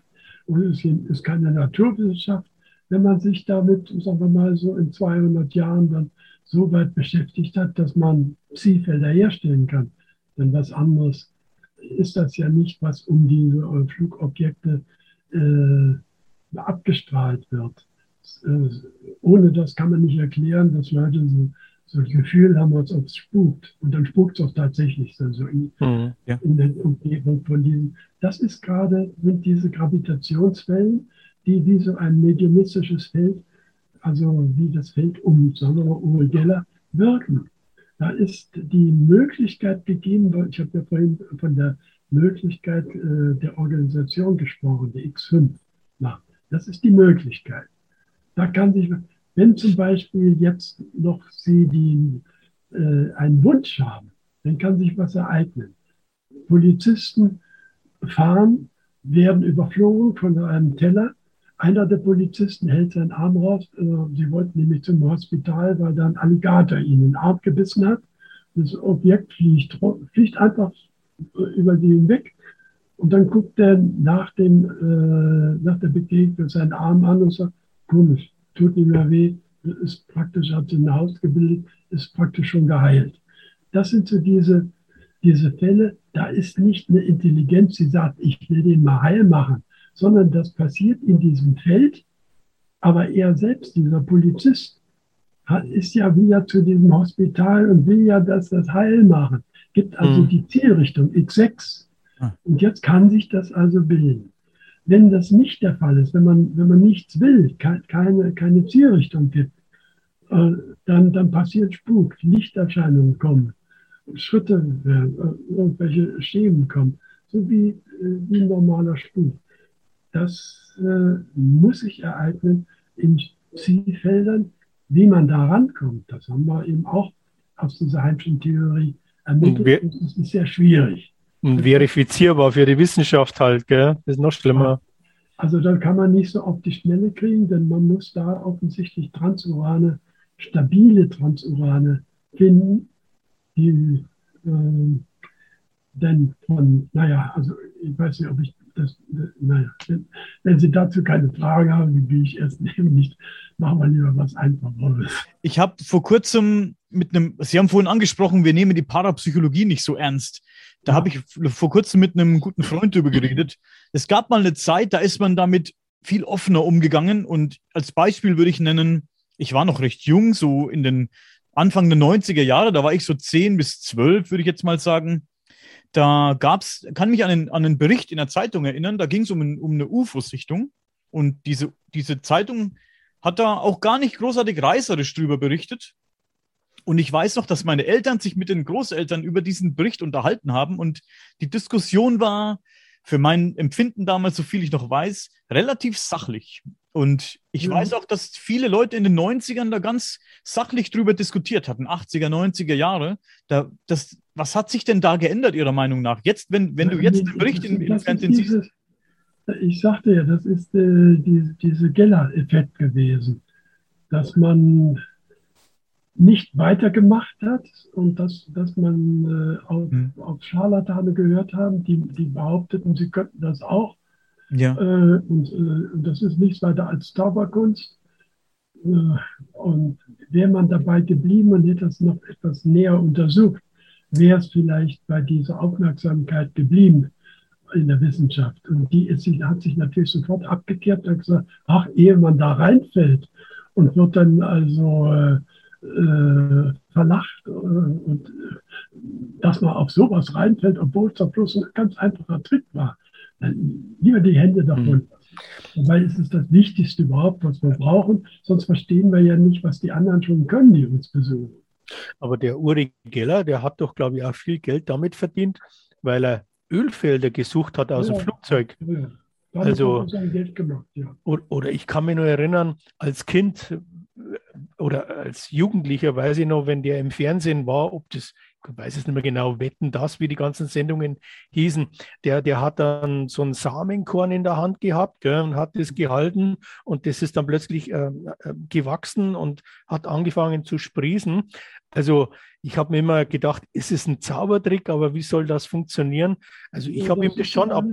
es ist keine Naturwissenschaft. Wenn man sich damit, sagen wir mal, so in 200 Jahren dann so weit beschäftigt hat, dass man Zielfelder herstellen kann, denn was anderes ist das ja nicht, was um diese Flugobjekte äh, abgestrahlt wird. Äh, ohne das kann man nicht erklären, dass Leute so, so ein Gefühl haben, als ob es spukt. Und dann spukt es auch tatsächlich so in, mhm, ja. in der Umgebung von diesen. Das ist gerade, sind diese Gravitationswellen, die wie so ein mediumistisches Feld, also wie das Feld um, mal, Uri Geller, wirken. Da ist die Möglichkeit gegeben, ich habe ja vorhin von der Möglichkeit äh, der Organisation gesprochen, die X5 macht. Das ist die Möglichkeit. Da kann sich, wenn zum Beispiel jetzt noch Sie die, äh, einen Wunsch haben, dann kann sich was ereignen. Polizisten fahren, werden überflogen von einem Teller. Einer der Polizisten hält seinen Arm raus. Äh, sie wollten nämlich zum Hospital, weil da ein Alligator ihnen den Arm gebissen hat. Das Objekt fliegt, fliegt einfach über sie hinweg. Und dann guckt er nach, dem, äh, nach der Begegnung seinen Arm an und sagt, komisch, tut nicht mehr weh, ist praktisch, hat sich eine Haut gebildet, ist praktisch schon geheilt. Das sind so diese, diese Fälle, da ist nicht eine Intelligenz, die sagt, ich will den mal heil machen, sondern das passiert in diesem Feld, aber er selbst, dieser Polizist, ist ja wieder zu diesem Hospital und will ja, dass das heil machen. Gibt also mhm. die Zielrichtung X6 Ah. Und jetzt kann sich das also bilden. Wenn das nicht der Fall ist, wenn man, wenn man nichts will, keine, keine Zielrichtung gibt, äh, dann, dann passiert Spuk, Lichterscheinungen kommen, Schritte, äh, irgendwelche Schemen kommen, so wie, äh, wie ein normaler Spuk. Das äh, muss sich ereignen in Zielfeldern. Wie man da rankommt, das haben wir eben auch aus dieser Heimschen Theorie ermittelt. Das ist sehr schwierig. Und verifizierbar für die Wissenschaft halt, gell? Das ist noch schlimmer. Also dann kann man nicht so auf die Schnelle kriegen, denn man muss da offensichtlich Transurane, stabile Transurane finden, die äh, denn von, naja, also ich weiß nicht, ob ich das, naja, wenn, wenn Sie dazu keine Frage haben, dann gehe ich erst eben nicht. Machen wir lieber was Einfacheres. Ich habe vor kurzem mit einem, Sie haben vorhin angesprochen, wir nehmen die Parapsychologie nicht so ernst. Da habe ich vor kurzem mit einem guten Freund darüber geredet. Es gab mal eine Zeit, da ist man damit viel offener umgegangen. Und als Beispiel würde ich nennen, ich war noch recht jung, so in den Anfang der 90er Jahre, da war ich so 10 bis 12, würde ich jetzt mal sagen. Da gab es, kann mich an einen, an einen Bericht in der Zeitung erinnern, da ging es um, um eine UFO-Sichtung. Und diese, diese Zeitung hat da auch gar nicht großartig reißerisch drüber berichtet, und ich weiß noch, dass meine Eltern sich mit den Großeltern über diesen Bericht unterhalten haben und die Diskussion war für mein Empfinden damals, so viel ich noch weiß, relativ sachlich. Und ich ja. weiß auch, dass viele Leute in den 90ern da ganz sachlich drüber diskutiert hatten, 80er, 90er Jahre. Da, das, was hat sich denn da geändert, Ihrer Meinung nach? Jetzt, wenn, wenn du jetzt den Bericht in, im Fernsehen siehst. Ich sagte ja, das ist äh, die, diese Geller-Effekt gewesen, dass man nicht weitergemacht hat und dass, dass man äh, auf, mhm. auf Scharlatane gehört haben, die, die behaupteten, sie könnten das auch. Ja. Äh, und, äh, das ist nichts weiter als Zauberkunst. Äh, und wäre man dabei geblieben und hätte das noch etwas näher untersucht, wäre es vielleicht bei dieser Aufmerksamkeit geblieben. in der Wissenschaft. Und die ist, hat sich natürlich sofort abgekehrt und gesagt, ach, ehe man da reinfällt und wird dann also äh, verlacht äh, und äh, dass man auf sowas reinfällt, obwohl es doch bloß ein ganz einfacher Trick war. Lieber die Hände davon. Mhm. Weil es ist das Wichtigste überhaupt, was wir brauchen. Sonst verstehen wir ja nicht, was die anderen schon können, die uns besuchen. Aber der Uri Geller, der hat doch, glaube ich, auch viel Geld damit verdient, weil er Ölfelder gesucht hat aus ja, dem Flugzeug. Ja. Also, gemacht, ja. oder ich kann mich nur erinnern, als Kind oder als Jugendlicher weiß ich noch, wenn der im Fernsehen war, ob das, ich weiß es nicht mehr genau, wetten das, wie die ganzen Sendungen hießen, der, der hat dann so ein Samenkorn in der Hand gehabt gell, und hat das gehalten und das ist dann plötzlich äh, äh, gewachsen und hat angefangen zu sprießen. Also ich habe mir immer gedacht, ist es ein Zaubertrick, aber wie soll das funktionieren? Also ich habe ihm das schon ab,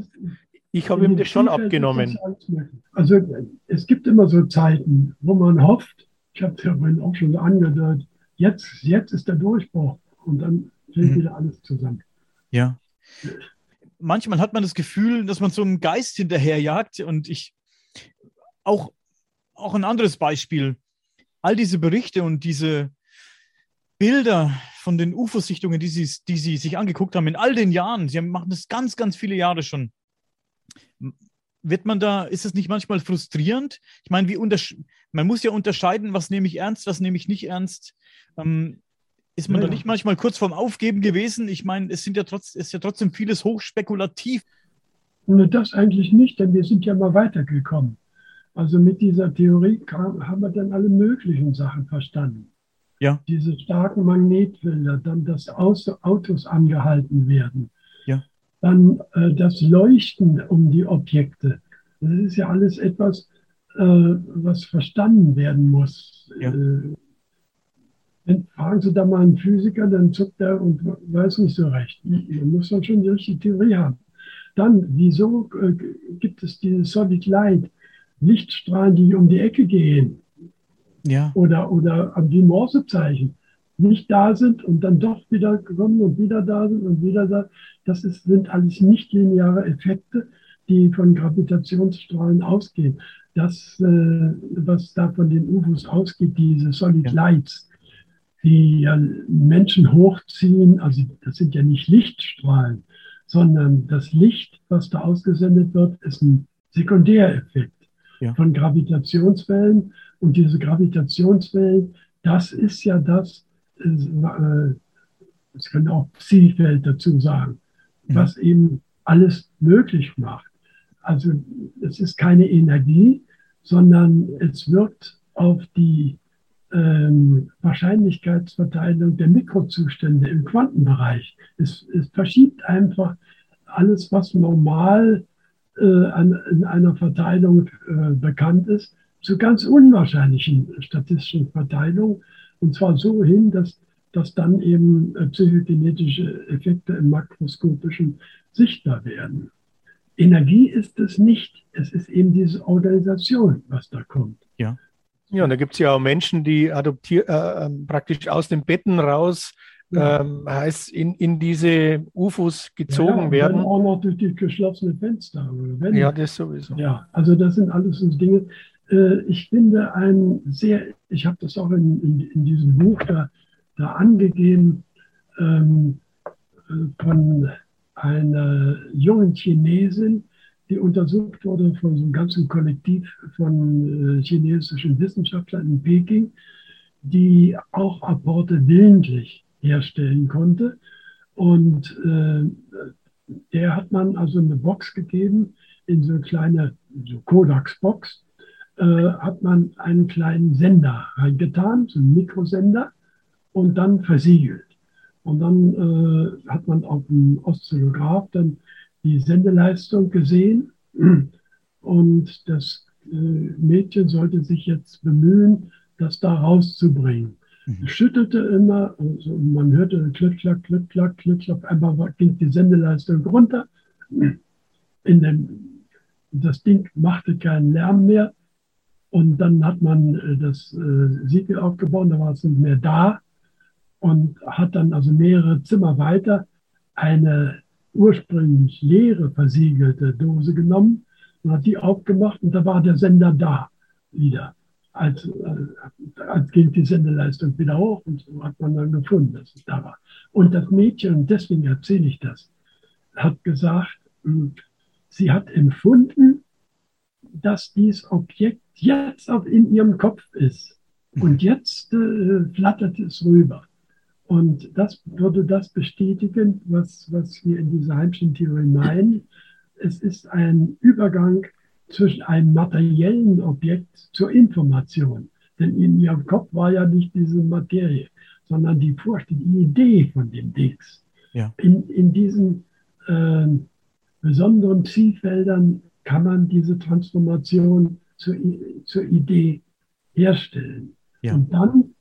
ich habe ihm das schon abgenommen. Also es gibt immer so Zeiten, wo man hofft, ich habe es ja vorhin auch schon angedeutet, jetzt, jetzt ist der Durchbruch und dann fällt mhm. wieder alles zusammen. Ja. Manchmal hat man das Gefühl, dass man so einem Geist hinterherjagt und ich auch, auch ein anderes Beispiel. All diese Berichte und diese Bilder von den UFO-Sichtungen, die sie, die sie sich angeguckt haben in all den Jahren, sie machen das ganz, ganz viele Jahre schon wird man da, ist es nicht manchmal frustrierend? Ich meine, wie man muss ja unterscheiden, was nehme ich ernst, was nehme ich nicht ernst. Ähm, ist man ja, da nicht manchmal kurz vorm Aufgeben gewesen? Ich meine, es sind ja trotz, ist ja trotzdem vieles hochspekulativ. Das eigentlich nicht, denn wir sind ja mal weitergekommen. Also mit dieser Theorie kam, haben wir dann alle möglichen Sachen verstanden. Ja. Diese starken Magnetfelder, dann dass Autos angehalten werden, dann äh, das Leuchten um die Objekte. Das ist ja alles etwas, äh, was verstanden werden muss. Ja. Äh, fragen Sie da mal einen Physiker, dann zuckt er und weiß nicht so recht. Man muss dann schon die richtige Theorie haben. Dann, wieso äh, gibt es diese Solid Light, Lichtstrahlen, die um die Ecke gehen? Ja. Oder, oder die Morsezeichen nicht da sind und dann doch wieder kommen und wieder da sind und wieder da. Das ist, sind alles nicht lineare Effekte, die von Gravitationsstrahlen ausgehen. Das, äh, was da von den UFOs ausgeht, diese Solid Lights, die ja Menschen hochziehen, also das sind ja nicht Lichtstrahlen, sondern das Licht, was da ausgesendet wird, ist ein Sekundäreffekt ja. von Gravitationswellen. Und diese Gravitationswellen, das ist ja das, es können auch Psi-Feld dazu sagen, mhm. was eben alles möglich macht. Also es ist keine Energie, sondern es wirkt auf die ähm, Wahrscheinlichkeitsverteilung der Mikrozustände im Quantenbereich. Es, es verschiebt einfach alles, was normal äh, an, in einer Verteilung äh, bekannt ist, zu ganz unwahrscheinlichen statistischen Verteilungen und zwar so hin, dass, dass dann eben äh, psychokinetische Effekte im makroskopischen sichtbar werden. Energie ist es nicht. Es ist eben diese Organisation, was da kommt. Ja. Ja, und da gibt es ja auch Menschen, die adoptieren äh, ähm, praktisch aus den Betten raus, ja. ähm, heißt in, in diese UFOs gezogen ja, werden. Auch noch durch die geschlossenen Fenster. ja, das sowieso. Ja, also das sind alles so Dinge. Äh, ich finde ein sehr, ich habe das auch in, in, in, diesem Buch da, da angegeben, ähm, äh, von einer jungen Chinesin, die untersucht wurde von so einem ganzen Kollektiv von äh, chinesischen Wissenschaftlern in Peking, die auch Apporte willentlich herstellen konnte. Und äh, der hat man also eine Box gegeben, in so eine kleine so Kodax-Box äh, hat man einen kleinen Sender reingetan, so einen Mikrosender, und dann versiegelt. Und dann äh, hat man auf dem Oszillograph dann die Sendeleistung gesehen. Und das äh, Mädchen sollte sich jetzt bemühen, das da rauszubringen. Mhm. Es schüttelte immer, also man hörte klack, klick, klack, einfach ging die Sendeleistung runter. In dem, das Ding machte keinen Lärm mehr. Und dann hat man äh, das äh, Siegel aufgebaut, da war es nicht mehr da und hat dann also mehrere Zimmer weiter eine ursprünglich leere versiegelte Dose genommen und hat die aufgemacht und da war der Sender da wieder. Als, äh, als ging die Sendeleistung wieder hoch und so hat man dann gefunden, dass es da war. Und das Mädchen, und deswegen erzähle ich das, hat gesagt, hm, sie hat empfunden, dass dieses Objekt jetzt auch in ihrem Kopf ist. Und jetzt äh, flattert es rüber. Und das würde das bestätigen, was, was wir in dieser Heimschen Theorie meinen. Es ist ein Übergang zwischen einem materiellen Objekt zur Information. Denn in ihrem Kopf war ja nicht diese Materie, sondern die Vorstellung, die Idee von dem Dings. Ja. In, in diesen äh, besonderen Zielfeldern kann man diese Transformation zur, zur Idee herstellen. Ja. Und dann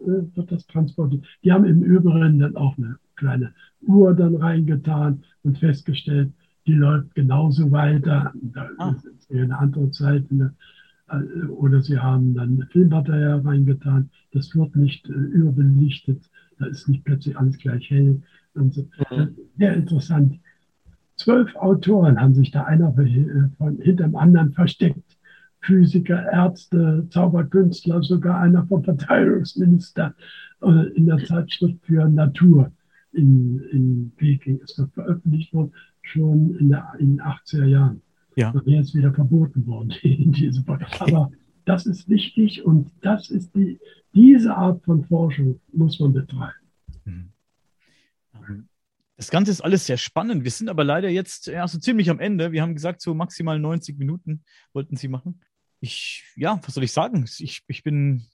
äh, wird das transportiert. Die haben im Übrigen dann auch eine kleine Uhr dann reingetan und festgestellt, die läuft genauso weiter. Da ah. ist eine andere Zeit. Eine, äh, oder sie haben dann Filmmaterial reingetan. Das wird nicht äh, überbelichtet. Da ist nicht plötzlich alles gleich hell. Und so. Mhm. Sehr interessant. Zwölf Autoren haben sich da einer von, hinterm anderen versteckt. Physiker, Ärzte, Zauberkünstler, sogar einer vom Verteidigungsminister äh, in der Zeitschrift für Natur in, in Peking ist das veröffentlicht worden, schon in, der, in den 80er Jahren. Ja. Und jetzt wieder verboten worden in diesem okay. Aber das ist wichtig und das ist die, diese Art von Forschung muss man betreiben. Das Ganze ist alles sehr spannend. Wir sind aber leider jetzt ja, so ziemlich am Ende. Wir haben gesagt, so maximal 90 Minuten wollten Sie machen. Ich, ja, was soll ich sagen? Ich, ich, bin,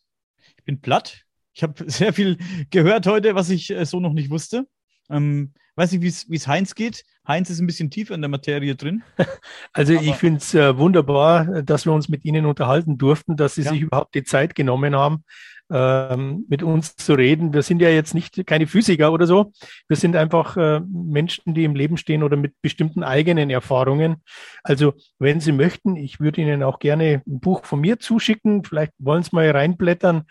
ich bin platt. Ich habe sehr viel gehört heute, was ich äh, so noch nicht wusste. Ähm, weiß nicht, wie es Heinz geht. Heinz ist ein bisschen tiefer in der Materie drin. Also ich finde es äh, wunderbar, dass wir uns mit Ihnen unterhalten durften, dass Sie ja. sich überhaupt die Zeit genommen haben, ähm, mit uns zu reden. Wir sind ja jetzt nicht keine Physiker oder so. Wir sind einfach äh, Menschen, die im Leben stehen oder mit bestimmten eigenen Erfahrungen. Also wenn Sie möchten, ich würde Ihnen auch gerne ein Buch von mir zuschicken. Vielleicht wollen Sie mal reinblättern.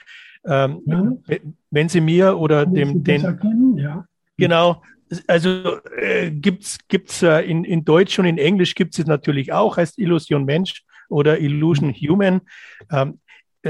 Ähm, ja. Wenn Sie mir oder Kann dem den erkennen, ja. genau also äh, gibt es äh, in, in Deutsch und in Englisch gibt es natürlich auch, heißt Illusion Mensch oder Illusion mhm. Human. Ähm,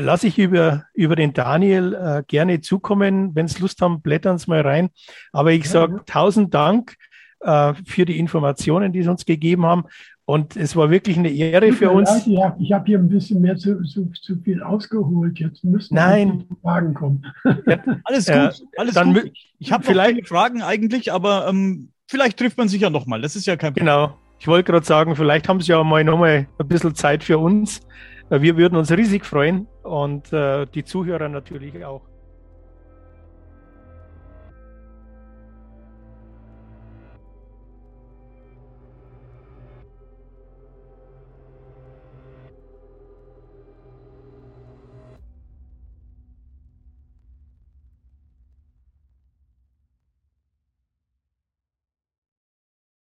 lasse ich über, über den Daniel äh, gerne zukommen. Wenn Sie Lust haben, blättern Sie mal rein. Aber ich sage tausend Dank äh, für die Informationen, die Sie uns gegeben haben. Und es war wirklich eine Ehre für uns. Leid, ich habe hab hier ein bisschen mehr zu, zu, zu viel ausgeholt. Jetzt müssen Nein. Fragen kommen. Ja, alles gut, alles dann gut. Ich habe vielleicht Fragen eigentlich, aber ähm, vielleicht trifft man sich ja nochmal. Das ist ja kein Problem. Genau. Ich wollte gerade sagen, vielleicht haben Sie ja mal nochmal ein bisschen Zeit für uns. Wir würden uns riesig freuen und äh, die Zuhörer natürlich auch.